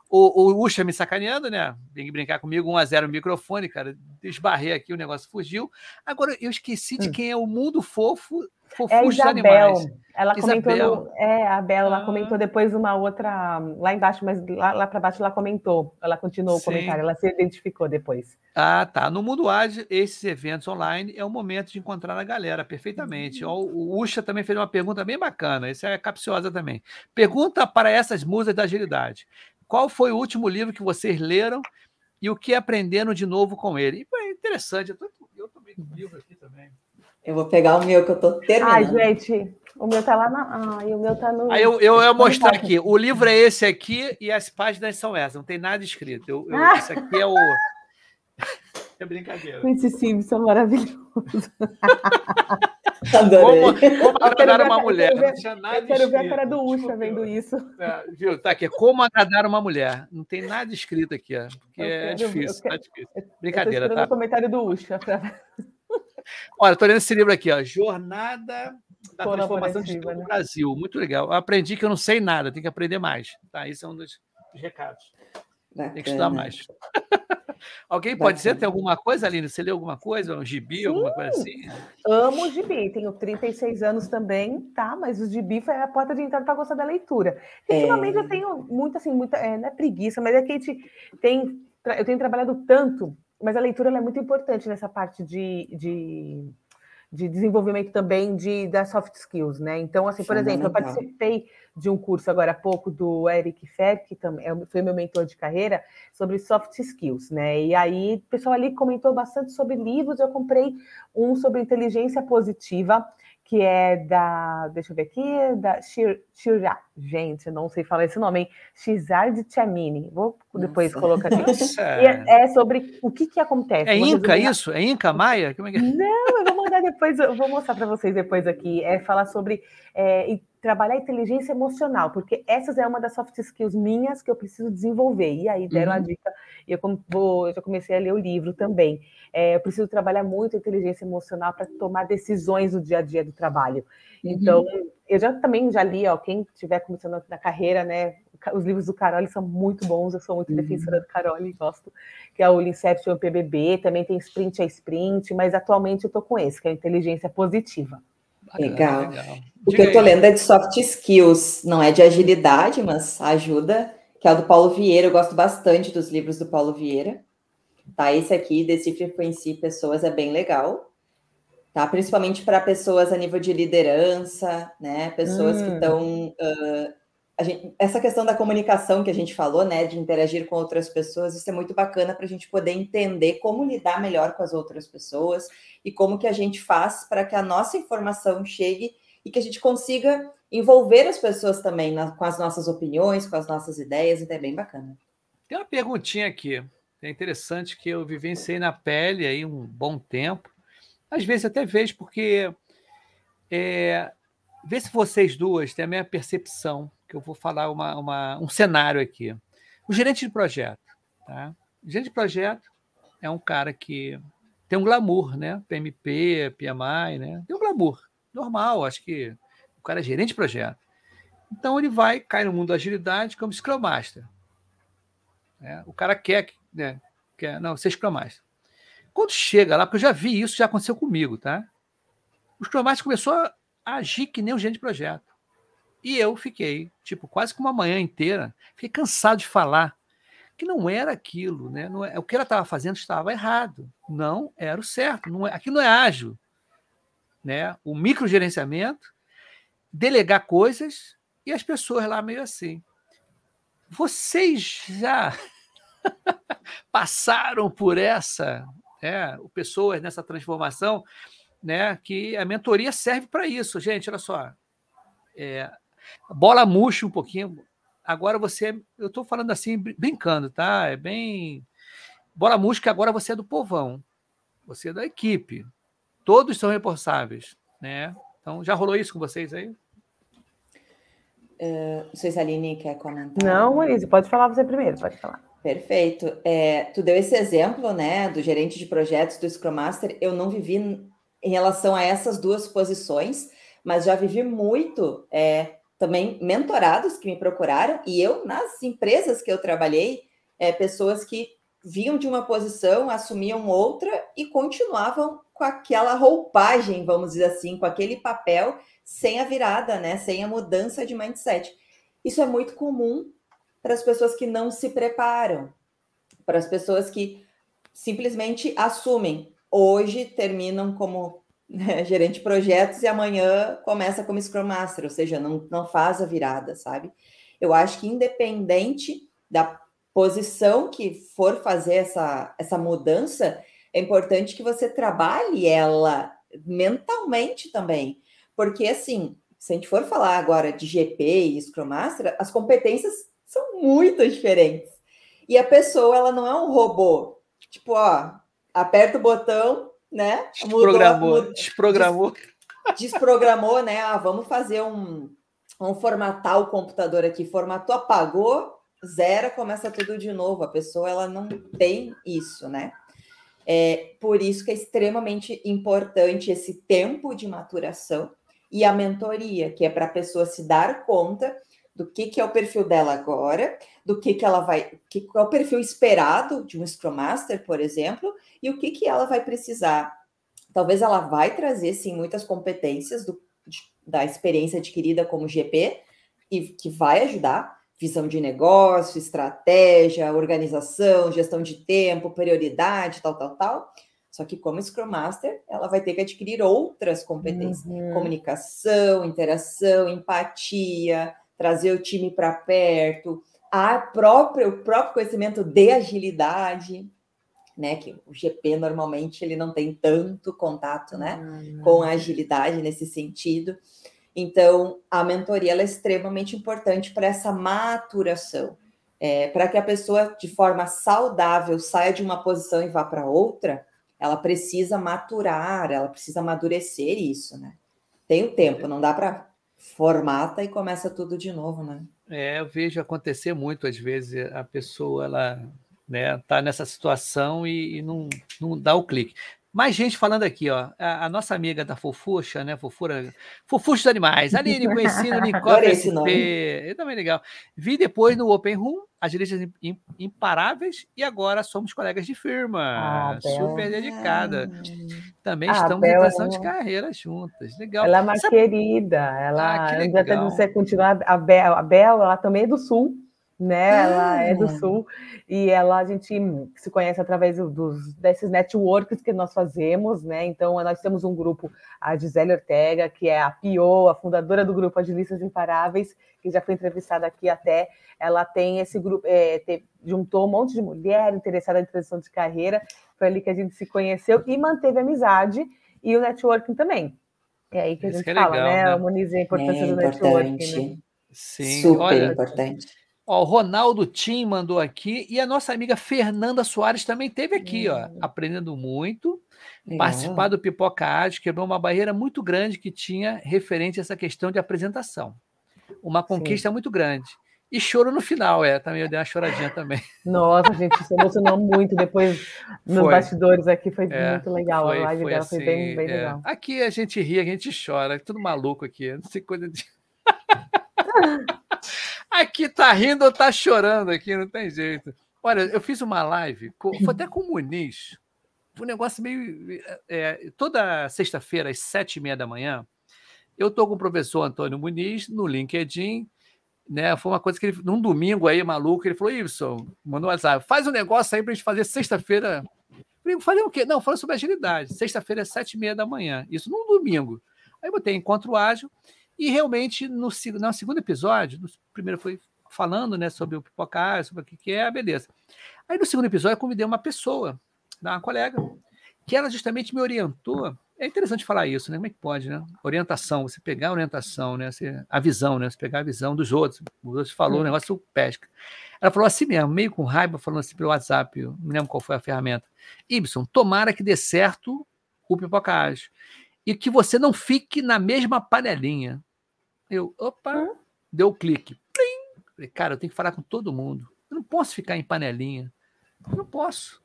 S1: O, o Ucha me sacaneando, né? Vem brincar comigo, 1x0 microfone, cara. Desbarrei aqui, o negócio fugiu. Agora, eu esqueci de hum. quem é o mundo fofo
S4: é a Isabel. Ela Isabel. comentou. No, é, a Bela, ela ah. comentou depois uma outra. Lá embaixo, mas lá, lá para baixo ela comentou. Ela continuou Sim. o comentário, ela se identificou depois.
S1: Ah, tá. No mundo ágil, esses eventos online é o momento de encontrar a galera perfeitamente. Uhum. O, o Usha também fez uma pergunta bem bacana. Essa é capciosa também. Pergunta para essas musas da agilidade: qual foi o último livro que vocês leram e o que aprenderam de novo com ele? E, é interessante. Eu, tô, eu tomei um livro aqui também.
S5: Eu vou pegar o meu que eu tô terminando.
S4: Ai, gente, o meu tá lá na. Ai, o meu tá no.
S1: Aí eu, eu, eu mostrar aqui. O livro é esse aqui e as páginas são essas. Não tem nada escrito. Eu, eu ah. Esse aqui é o. É brincadeira.
S4: Esse Simpson maravilhoso.
S1: Como, como agradar uma mulher.
S4: Ver, não tinha nada eu quero escrito. ver a cara do Ucha vendo isso.
S1: É, viu? Tá aqui. Como agradar uma mulher. Não tem nada escrito aqui, ó, porque é difícil. Quero, tá difícil. Brincadeira,
S4: eu
S1: tá?
S4: o comentário do Ucha. Pra...
S1: Olha, estou lendo esse livro aqui, ó, Jornada da Transformação Digital né? Brasil. Muito legal. Eu aprendi que eu não sei nada, tenho que aprender mais. Tá? Isso é um dos recados. Bacana. Tem que estudar mais. Alguém pode Bacana. dizer, tem alguma coisa, Aline? Você leu alguma coisa? Um gibi, Sim. alguma coisa assim?
S4: Amo o gibi, tenho 36 anos também, tá? Mas o gibi foi a porta de entrada para gostar da leitura. Ultimamente é... eu tenho muita, assim, muita, é, não é preguiça, mas é que a gente tem, eu tenho trabalhado tanto mas a leitura é muito importante nessa parte de, de, de, desenvolvimento também de, das soft skills, né? Então, assim, por exemplo, eu participei de um curso agora há pouco do Eric Fer, que também foi meu mentor de carreira, sobre soft skills, né? E aí o pessoal ali comentou bastante sobre livros, eu comprei um sobre inteligência positiva, que é da, deixa eu ver aqui, da Shir, Shira, gente, não sei falar esse nome, hein? Shizard Chamini, vou depois Nossa. colocar aqui. É, é, sobre o que que acontece.
S1: É Inca isso? É Inca Maia? Como é que é?
S4: Não, eu vou mandar depois, eu vou mostrar para vocês depois aqui, é falar sobre é, trabalhar inteligência emocional, porque essas é uma das soft skills minhas que eu preciso desenvolver. E aí deram uhum. a dica, e eu, vou, eu já comecei a ler o livro também. É, eu preciso trabalhar muito a inteligência emocional para tomar decisões no dia a dia do trabalho. Uhum. Então, eu já também já li, ó, quem estiver começando na carreira, né? Os livros do Caroli são muito bons, eu sou muito uhum. defensora do Caroli, gosto, que é o Inception PBB, também tem Sprint a Sprint, mas atualmente eu estou com esse, que é a inteligência positiva.
S5: Legal. legal. O que eu estou lendo é de soft skills, não é de agilidade, mas ajuda, que é o do Paulo Vieira. Eu gosto bastante dos livros do Paulo Vieira. Tá, esse aqui, Decifre Conheci Pessoas, é bem legal. Tá, principalmente para pessoas a nível de liderança, né? Pessoas hum. que estão uh, gente, essa questão da comunicação que a gente falou, né, de interagir com outras pessoas, isso é muito bacana para a gente poder entender como lidar melhor com as outras pessoas e como que a gente faz para que a nossa informação chegue e que a gente consiga envolver as pessoas também na, com as nossas opiniões, com as nossas ideias, então é bem bacana.
S1: Tem uma perguntinha aqui, é interessante que eu vivenciei na pele aí um bom tempo, às vezes até vejo porque é, vê se vocês duas têm a mesma percepção que eu vou falar uma, uma, um cenário aqui. O gerente de projeto. Tá? O gerente de projeto é um cara que tem um glamour, né? PMP, PMI, né? Tem um glamour. Normal, acho que o cara é gerente de projeto. Então ele vai, cai no mundo da agilidade como Scrum Master. É, o cara quer, né, quer não, ser Scrum Master. Quando chega lá, porque eu já vi isso, já aconteceu comigo, tá? O Scrum Master começou a agir que nem o gerente de projeto. E eu fiquei, tipo, quase que uma manhã inteira, fiquei cansado de falar que não era aquilo, né? Não é, o que ela estava fazendo estava errado, não era o certo, não é, aquilo não é ágil, né? O microgerenciamento, delegar coisas e as pessoas lá meio assim. Vocês já passaram por essa, né? Pessoas nessa transformação, né? Que a mentoria serve para isso, gente. Olha só, é, bola murcha um pouquinho. Agora você, eu estou falando assim brincando, tá? É bem bola murcha. Agora você é do povão, você é da equipe. Todos são responsáveis, né? Então já rolou isso com vocês aí?
S5: Uh, não sei se a Aline quer comentar.
S4: Não, Monize, pode falar você primeiro, pode falar.
S5: Perfeito. É, tu deu esse exemplo, né, do gerente de projetos do Scrum Master. Eu não vivi em relação a essas duas posições, mas já vivi muito é, também mentorados que me procuraram e eu nas empresas que eu trabalhei, é, pessoas que vinham de uma posição, assumiam outra e continuavam com aquela roupagem, vamos dizer assim, com aquele papel sem a virada, né? Sem a mudança de mindset. Isso é muito comum para as pessoas que não se preparam, para as pessoas que simplesmente assumem. Hoje terminam como né, gerente de projetos e amanhã começa como Scrum Master, ou seja, não, não faz a virada, sabe? Eu acho que independente da posição que for fazer essa, essa mudança, é importante que você trabalhe ela mentalmente também. Porque, assim, se a gente for falar agora de GP e Scrum Master, as competências são muito diferentes. E a pessoa, ela não é um robô. Tipo, ó, aperta o botão, né?
S1: Desprogramou. Mudou, desprogramou.
S5: desprogramou, né? Ah, vamos fazer um. Vamos formatar o computador aqui. Formatou, apagou, zera, começa tudo de novo. A pessoa, ela não tem isso, né? É por isso que é extremamente importante esse tempo de maturação e a mentoria, que é para a pessoa se dar conta do que, que é o perfil dela agora, do que, que ela vai, que é o perfil esperado de um Scrum Master, por exemplo, e o que, que ela vai precisar. Talvez ela vai trazer, sim, muitas competências do, da experiência adquirida como GP, e que vai ajudar, visão de negócio, estratégia, organização, gestão de tempo, prioridade, tal, tal, tal. Só que como Scrum Master, ela vai ter que adquirir outras competências: uhum. comunicação, interação, empatia, trazer o time para perto, a própria, o próprio conhecimento de agilidade, né? Que o GP normalmente ele não tem tanto contato, né, uhum. com a agilidade nesse sentido. Então, a mentoria é extremamente importante para essa maturação, é, para que a pessoa, de forma saudável, saia de uma posição e vá para outra ela precisa maturar, ela precisa amadurecer isso, né? Tem o tempo, não dá para formata e começa tudo de novo, né?
S1: É, eu vejo acontecer muito às vezes a pessoa ela né, tá nessa situação e, e não, não dá o clique. Mais gente falando aqui, ó. A, a, nossa amiga da Fofuxa, né? Fofura. Fofuxa dos Animais. Aline, conheci no Linkoff SP. É também legal. Vi depois no Open Room, agilistas imparáveis, e agora somos colegas de firma. Ah, Super dedicada. Também ah, estamos em transição de carreira juntas. Legal.
S4: Ela é uma Sabe... querida. Ela, ah, que legal. você continuar. A Bel, a Bel, ela também é do Sul né? Ah. Ela é do Sul e ela a gente se conhece através dos desses networks que nós fazemos, né? Então nós temos um grupo, a Gisele Ortega, que é a PIO, a fundadora do grupo Agilistas Imparáveis, que já foi entrevistada aqui até. Ela tem esse grupo, é, te, juntou um monte de mulher interessada em transição de carreira. Foi ali que a gente se conheceu e manteve amizade e o networking também. É aí que a gente que é fala, legal, né? né? A Moniz, a importância é do networking. Né?
S5: Sim, super olha, importante.
S1: Ó, o Ronaldo Tim mandou aqui e a nossa amiga Fernanda Soares também teve aqui, ó, hum. aprendendo muito, é. participar do Pipoca Ágil, quebrou uma barreira muito grande que tinha referente a essa questão de apresentação. Uma conquista Sim. muito grande. E choro no final, é, também eu dei uma choradinha também.
S4: Nossa, gente se emocionou muito depois nos foi. bastidores aqui, foi é, muito legal. Foi, a live foi dela assim, foi bem, bem é. legal.
S1: Aqui a gente ri, a gente chora, tudo maluco aqui, não sei coisa de. Aqui tá rindo ou tá chorando aqui, não tem jeito. Olha, eu fiz uma live, foi até com o Muniz. Um negócio meio. É, toda sexta-feira, às sete e meia da manhã, eu estou com o professor Antônio Muniz no LinkedIn, né? Foi uma coisa que ele, num domingo aí, maluco, ele falou: Ibson, mandou um WhatsApp, faz um negócio aí pra gente fazer sexta-feira. Falei, o quê? Não, falando sobre agilidade. Sexta-feira é sete e meia da manhã. Isso num domingo. Aí botei encontro ágil e realmente no, no segundo episódio, no primeiro foi falando né, sobre o pipocar, sobre o que é, beleza. Aí no segundo episódio eu convidei uma pessoa, uma colega, que ela justamente me orientou é interessante falar isso, né? Como é que pode, né? Orientação, você pegar a orientação, né? Você, a visão, né? Você pegar a visão dos outros. Os outros falou o hum. negócio pesca. Ela falou assim mesmo, meio com raiva, falando assim pelo WhatsApp, não me lembro qual foi a ferramenta. Ibson, tomara que dê certo o pipoca ágil. E que você não fique na mesma panelinha. Eu, opa, deu o clique. Plim! Falei, cara, eu tenho que falar com todo mundo. Eu não posso ficar em panelinha. Eu não posso.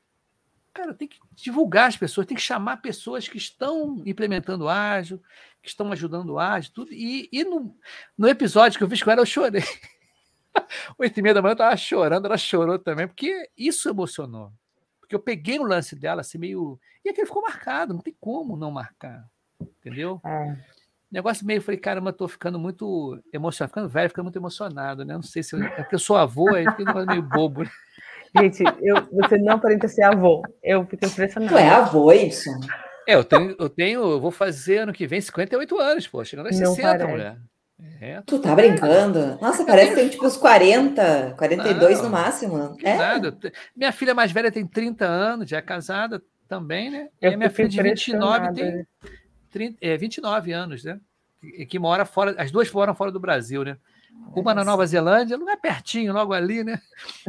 S1: Cara, tem que divulgar as pessoas, tem que chamar pessoas que estão implementando ágil, que estão ajudando o ágil, tudo. E, e no, no episódio que eu fiz com ela, eu chorei. Oito e meia da manhã eu estava chorando, ela chorou também, porque isso emocionou. Porque eu peguei o lance dela, assim, meio. E aquele ficou marcado, não tem como não marcar. Entendeu? É. Negócio meio, falei, caramba, tô ficando muito emocionado, ficando velho, ficando muito emocionado, né? Não sei se eu, é porque eu sou avô, aí fica meio bobo. Né?
S4: Gente, eu, você não aparenta ser avô. Eu fico impressionado.
S5: Tu é avô, isso?
S1: É, eu tenho, eu tenho, eu vou fazer ano que vem 58 anos, pô, chegando aos 60, parece. mulher.
S5: É, tu tá brincando? Nossa, parece que tem tipo uns 40, 42 não, no máximo. É.
S1: Nada. Minha filha mais velha tem 30 anos, já é casada também, né? Eu e a minha filha de 29 tem 30, é, 29 anos, né? Que, que mora fora, as duas moram fora do Brasil, né? Uma na Nova Zelândia, lugar pertinho, logo ali, né?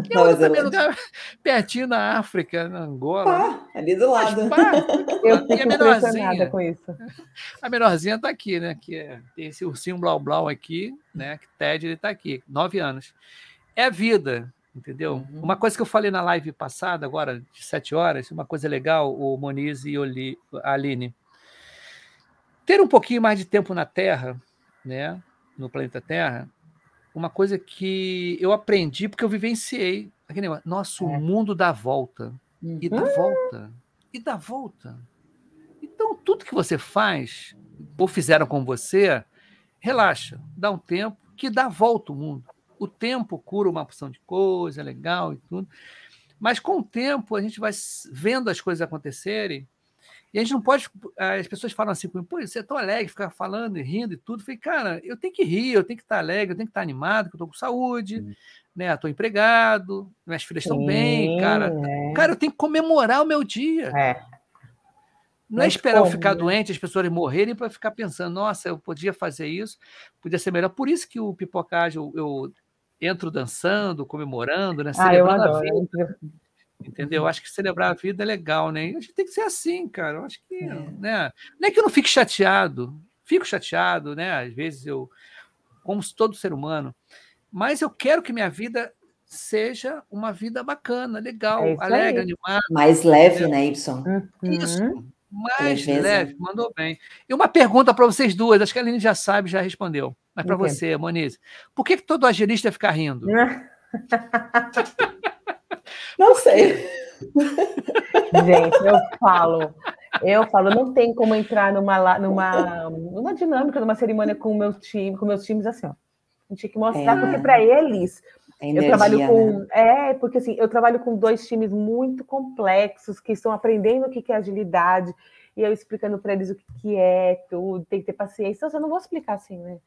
S1: E Nova também lugar pertinho na África, na Angola. Pá,
S5: né? ali do lado.
S4: Pá, Eu fico a menorzinha, com isso.
S1: A menorzinha está aqui, né? Que é, tem esse ursinho blau blau aqui, né? Que Ted ele está aqui, nove anos. É a vida, entendeu? Uhum. Uma coisa que eu falei na live passada, agora de sete horas, uma coisa legal, o Moniz e a Aline. Ter um pouquinho mais de tempo na Terra, né? No planeta Terra, uma coisa que eu aprendi porque eu vivenciei. Aquele negócio, nosso é. mundo dá volta. Uhum. E dá volta. E dá volta. Então, tudo que você faz, ou fizeram com você, relaxa, dá um tempo que dá volta o mundo. O tempo cura uma porção de coisa, é legal e tudo. Mas com o tempo, a gente vai vendo as coisas acontecerem e a gente não pode. As pessoas falam assim, pô, você é tão alegre, ficar falando e rindo e tudo. Eu falei, cara, eu tenho que rir, eu tenho que estar alegre, eu tenho que estar animado, que eu estou com saúde, Sim. né? Estou empregado, minhas filhas estão bem, cara. É. Cara, eu tenho que comemorar o meu dia. É. Não é esperar como, eu ficar né? doente, as pessoas morrerem para ficar pensando, nossa, eu podia fazer isso, podia ser melhor. Por isso que o pipocagem eu, eu entro dançando, comemorando, né?
S4: Ah, eu adoro.
S1: Entendeu? Eu acho que celebrar a vida é legal, né? A gente tem que ser assim, cara. Eu acho que. É. Né? Não é que eu não fique chateado, fico chateado, né? Às vezes eu. Como todo ser humano. Mas eu quero que minha vida seja uma vida bacana, legal, é alegre, animada.
S5: Mais leve, né, Y?
S1: Isso. Uhum. Mais Leveza. leve, mandou bem. E uma pergunta para vocês duas, acho que a Aline já sabe, já respondeu. Mas para você, Moniz, por que, que todo agilista fica rindo?
S5: Não sei.
S4: Gente, eu falo, eu falo, não tem como entrar numa, numa, numa dinâmica, numa cerimônia com o meu time, com meus times assim, ó. A gente tem que mostrar, é, porque para eles, energia, eu trabalho com. Né? É, porque assim, eu trabalho com dois times muito complexos que estão aprendendo o que é agilidade, e eu explicando para eles o que é, tudo, tem que ter paciência. Então, eu não vou explicar assim, né?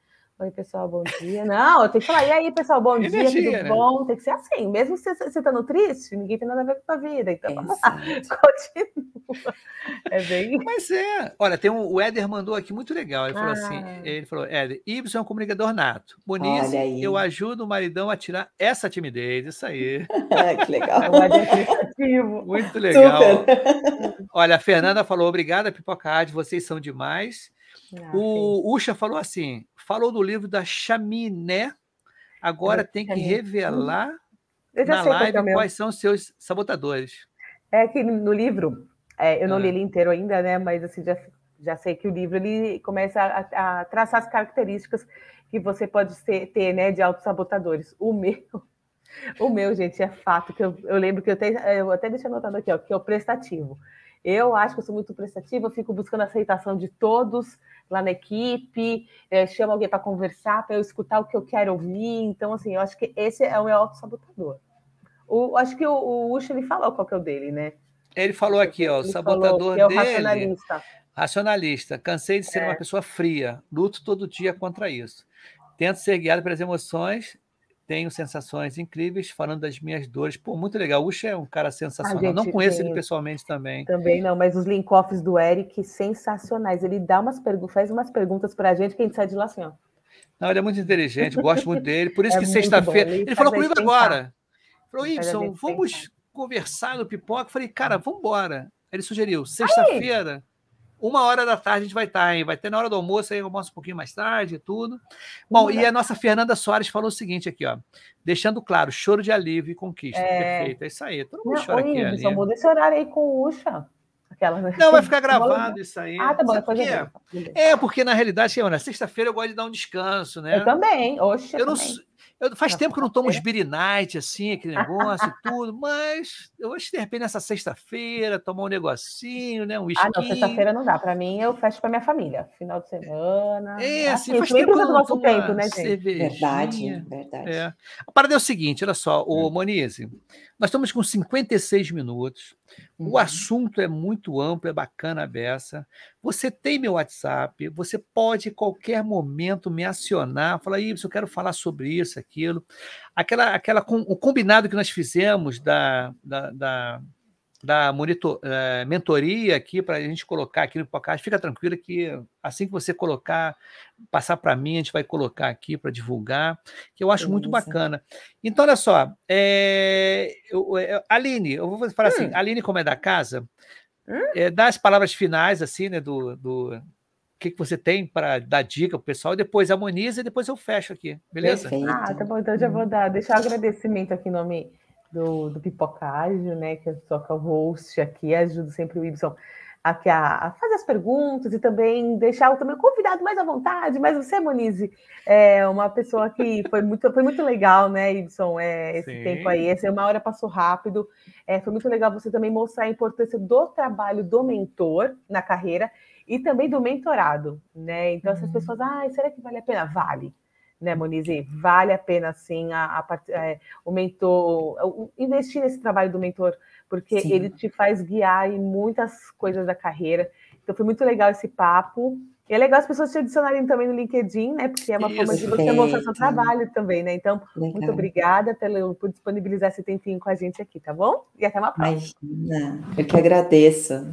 S4: Oi, pessoal, bom dia. Não, eu tenho que falar, e aí, pessoal, bom Energia, dia, tudo né? bom? Tem que ser assim, mesmo se você estando tá triste, ninguém tem nada a ver com a tua vida. Então, vamos lá, continua. É bem.
S1: Mas é. Olha, tem um, o Éder mandou aqui muito legal. Ele falou assim: ah. ele falou, Éder, Ibson é um comunicador nato. Moniz, eu ajudo o maridão a tirar essa timidez. Isso aí.
S5: que legal.
S1: É muito legal. Super. Olha, a Fernanda falou: obrigada, Pipocard, vocês são demais. Ah, o Ucha falou assim: falou do livro da Chaminé, agora tem que revelar na live é quais são os seus sabotadores.
S4: É que no livro, é, eu não ah. li ele inteiro ainda, né? Mas assim, já, já sei que o livro ele começa a, a traçar as características que você pode ter, ter né, de autossabotadores. O meu, o meu, gente, é fato que eu, eu lembro que eu, te, eu até deixei anotado aqui, ó, que é o prestativo. Eu acho que eu sou muito prestativa, fico buscando a aceitação de todos lá na equipe, é, chamo alguém para conversar, para eu escutar o que eu quero ouvir. Então, assim, eu acho que esse é o meu auto-sabotador. O, acho que o, o Ucho, ele falou qual que é o dele, né?
S1: Ele falou aqui, ó, o sabotador é o dele. Racionalista. Racionalista. Cansei de ser é. uma pessoa fria. Luto todo dia contra isso. Tento ser guiado pelas emoções. Tenho sensações incríveis falando das minhas dores. Pô, muito legal. O Ucha é um cara sensacional. Não conheço tem... ele pessoalmente também.
S4: Também não, mas os link-offs do Eric, sensacionais. Ele dá umas perguntas, faz umas perguntas para a gente que a gente sai de lá assim, ó.
S1: Não, ele é muito inteligente, gosto muito dele. Por isso é que sexta-feira. Ele, ele falou comigo agora. Falou, Y, vamos conversar no pipoca. Falei, cara, vamos embora. Ele sugeriu, sexta-feira, uma hora da tarde a gente vai estar, hein? Vai ter na hora do almoço, aí eu almoço um pouquinho mais tarde e tudo. Bom, e a nossa Fernanda Soares falou o seguinte aqui, ó. Deixando claro, choro de alívio e conquista. É... Perfeito, é isso aí. Todo mundo Não, chora aqui.
S4: Só muda esse horário aí com o Ucha.
S1: Aquela... Né? Não, vai ficar gravado isso aí.
S4: Ah, tá bom, depois
S1: é? é, porque na realidade, na sexta-feira eu gosto de dar um descanso, né?
S4: Eu também, oxe. Eu,
S1: eu não, eu, faz tempo que eu não tomo uns Beer Night, assim, aquele negócio e tudo, mas eu acho que de repente nessa sexta-feira, tomar um negocinho, né? Um whisky.
S4: Ah, não, sexta-feira não dá. Para mim, eu fecho com a minha família. Final de semana.
S1: É, assim, assim faz tempo que eu não nosso tempo, né, gente?
S5: Verdade, verdade.
S1: É. A parada é o seguinte, olha só, o hum. Monize, nós estamos com 56 minutos. O uhum. assunto é muito amplo, é bacana a beça. Você tem meu WhatsApp, você pode em qualquer momento me acionar, falar, isso, eu quero falar sobre isso, aquilo. Aquela, aquela, o combinado que nós fizemos da, da, da da monitor, uh, mentoria aqui para a gente colocar aqui no podcast. Fica tranquila que assim que você colocar, passar para mim, a gente vai colocar aqui para divulgar, que eu acho muito bacana. Então, olha só, é, eu, eu, Aline, eu vou falar assim, hum. assim, Aline, como é da casa, hum? é, dá as palavras finais, assim, né, do, do que, que você tem para dar dica para o pessoal, e depois harmoniza e depois eu fecho aqui, beleza?
S4: Perfeito. Ah, tá bom, então já vou dar, deixar o agradecimento aqui em nome do, do Pipocágio, né, que eu sou a host aqui, ajudo sempre o Ibson aqui a, a, fazer as perguntas e também deixar o, também o convidado mais à vontade, mas você, Monize, é uma pessoa que foi muito, foi muito legal, né, Ibson, é, esse Sim. tempo aí, essa uma hora passou rápido, é, foi muito legal você também mostrar a importância do trabalho do mentor na carreira e também do mentorado, né, então essas uhum. pessoas, ah, será que vale a pena? Vale, né, Monize? Vale a pena, sim, a, a, é, o mentor, o, investir nesse trabalho do mentor, porque sim. ele te faz guiar em muitas coisas da carreira. Então, foi muito legal esse papo. E é legal as pessoas te adicionarem também no LinkedIn, né? Porque é uma Isso, forma de você mostrar seu trabalho também, né? Então, legal. muito obrigada pelo, por disponibilizar esse tempinho com a gente aqui, tá bom? E até uma próxima.
S5: Imagina, eu que agradeço.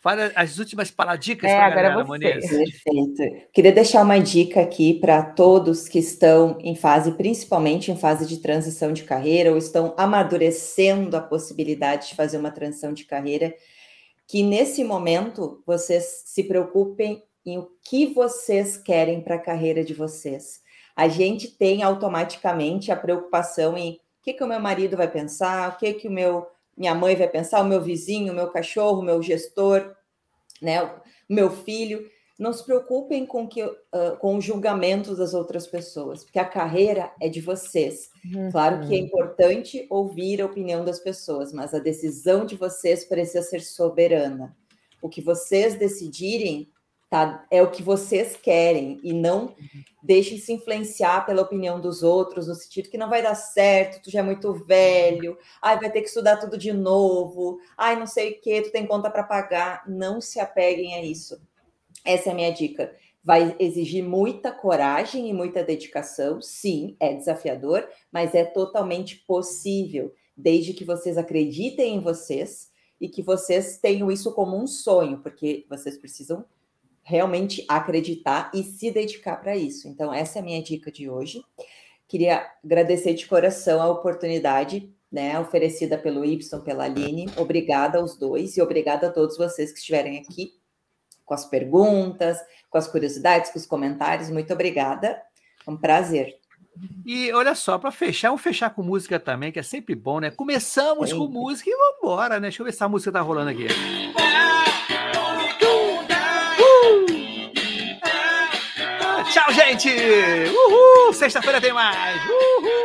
S1: Fala as últimas paradicas é, para a galera, Moniz.
S5: Perfeito. Queria deixar uma dica aqui para todos que estão em fase, principalmente em fase de transição de carreira, ou estão amadurecendo a possibilidade de fazer uma transição de carreira, que nesse momento vocês se preocupem em o que vocês querem para a carreira de vocês. A gente tem automaticamente a preocupação em o que, que o meu marido vai pensar, o que, que o meu minha mãe vai pensar, o meu vizinho, o meu cachorro, o meu gestor, né, o meu filho. Não se preocupem com, que, uh, com o julgamento das outras pessoas, porque a carreira é de vocês. Uhum. Claro que é importante ouvir a opinião das pessoas, mas a decisão de vocês precisa ser soberana. O que vocês decidirem tá, é o que vocês querem e não uhum. deixem se influenciar pela opinião dos outros, no sentido que não vai dar certo, tu já é muito velho, ai, vai ter que estudar tudo de novo, ai, não sei o que, tu tem conta para pagar. Não se apeguem a isso. Essa é a minha dica. Vai exigir muita coragem e muita dedicação. Sim, é desafiador, mas é totalmente possível, desde que vocês acreditem em vocês e que vocês tenham isso como um sonho, porque vocês precisam realmente acreditar e se dedicar para isso. Então, essa é a minha dica de hoje. Queria agradecer de coração a oportunidade né, oferecida pelo Y, pela Aline. Obrigada aos dois e obrigada a todos vocês que estiverem aqui com as perguntas, com as curiosidades, com os comentários. Muito obrigada. É um prazer.
S1: E olha só, para fechar, vamos fechar com música também, que é sempre bom, né? Começamos com música e vamos embora, né? Deixa eu ver se a música tá rolando aqui. Tchau, gente! Uhul! Sexta-feira tem mais! Uhul!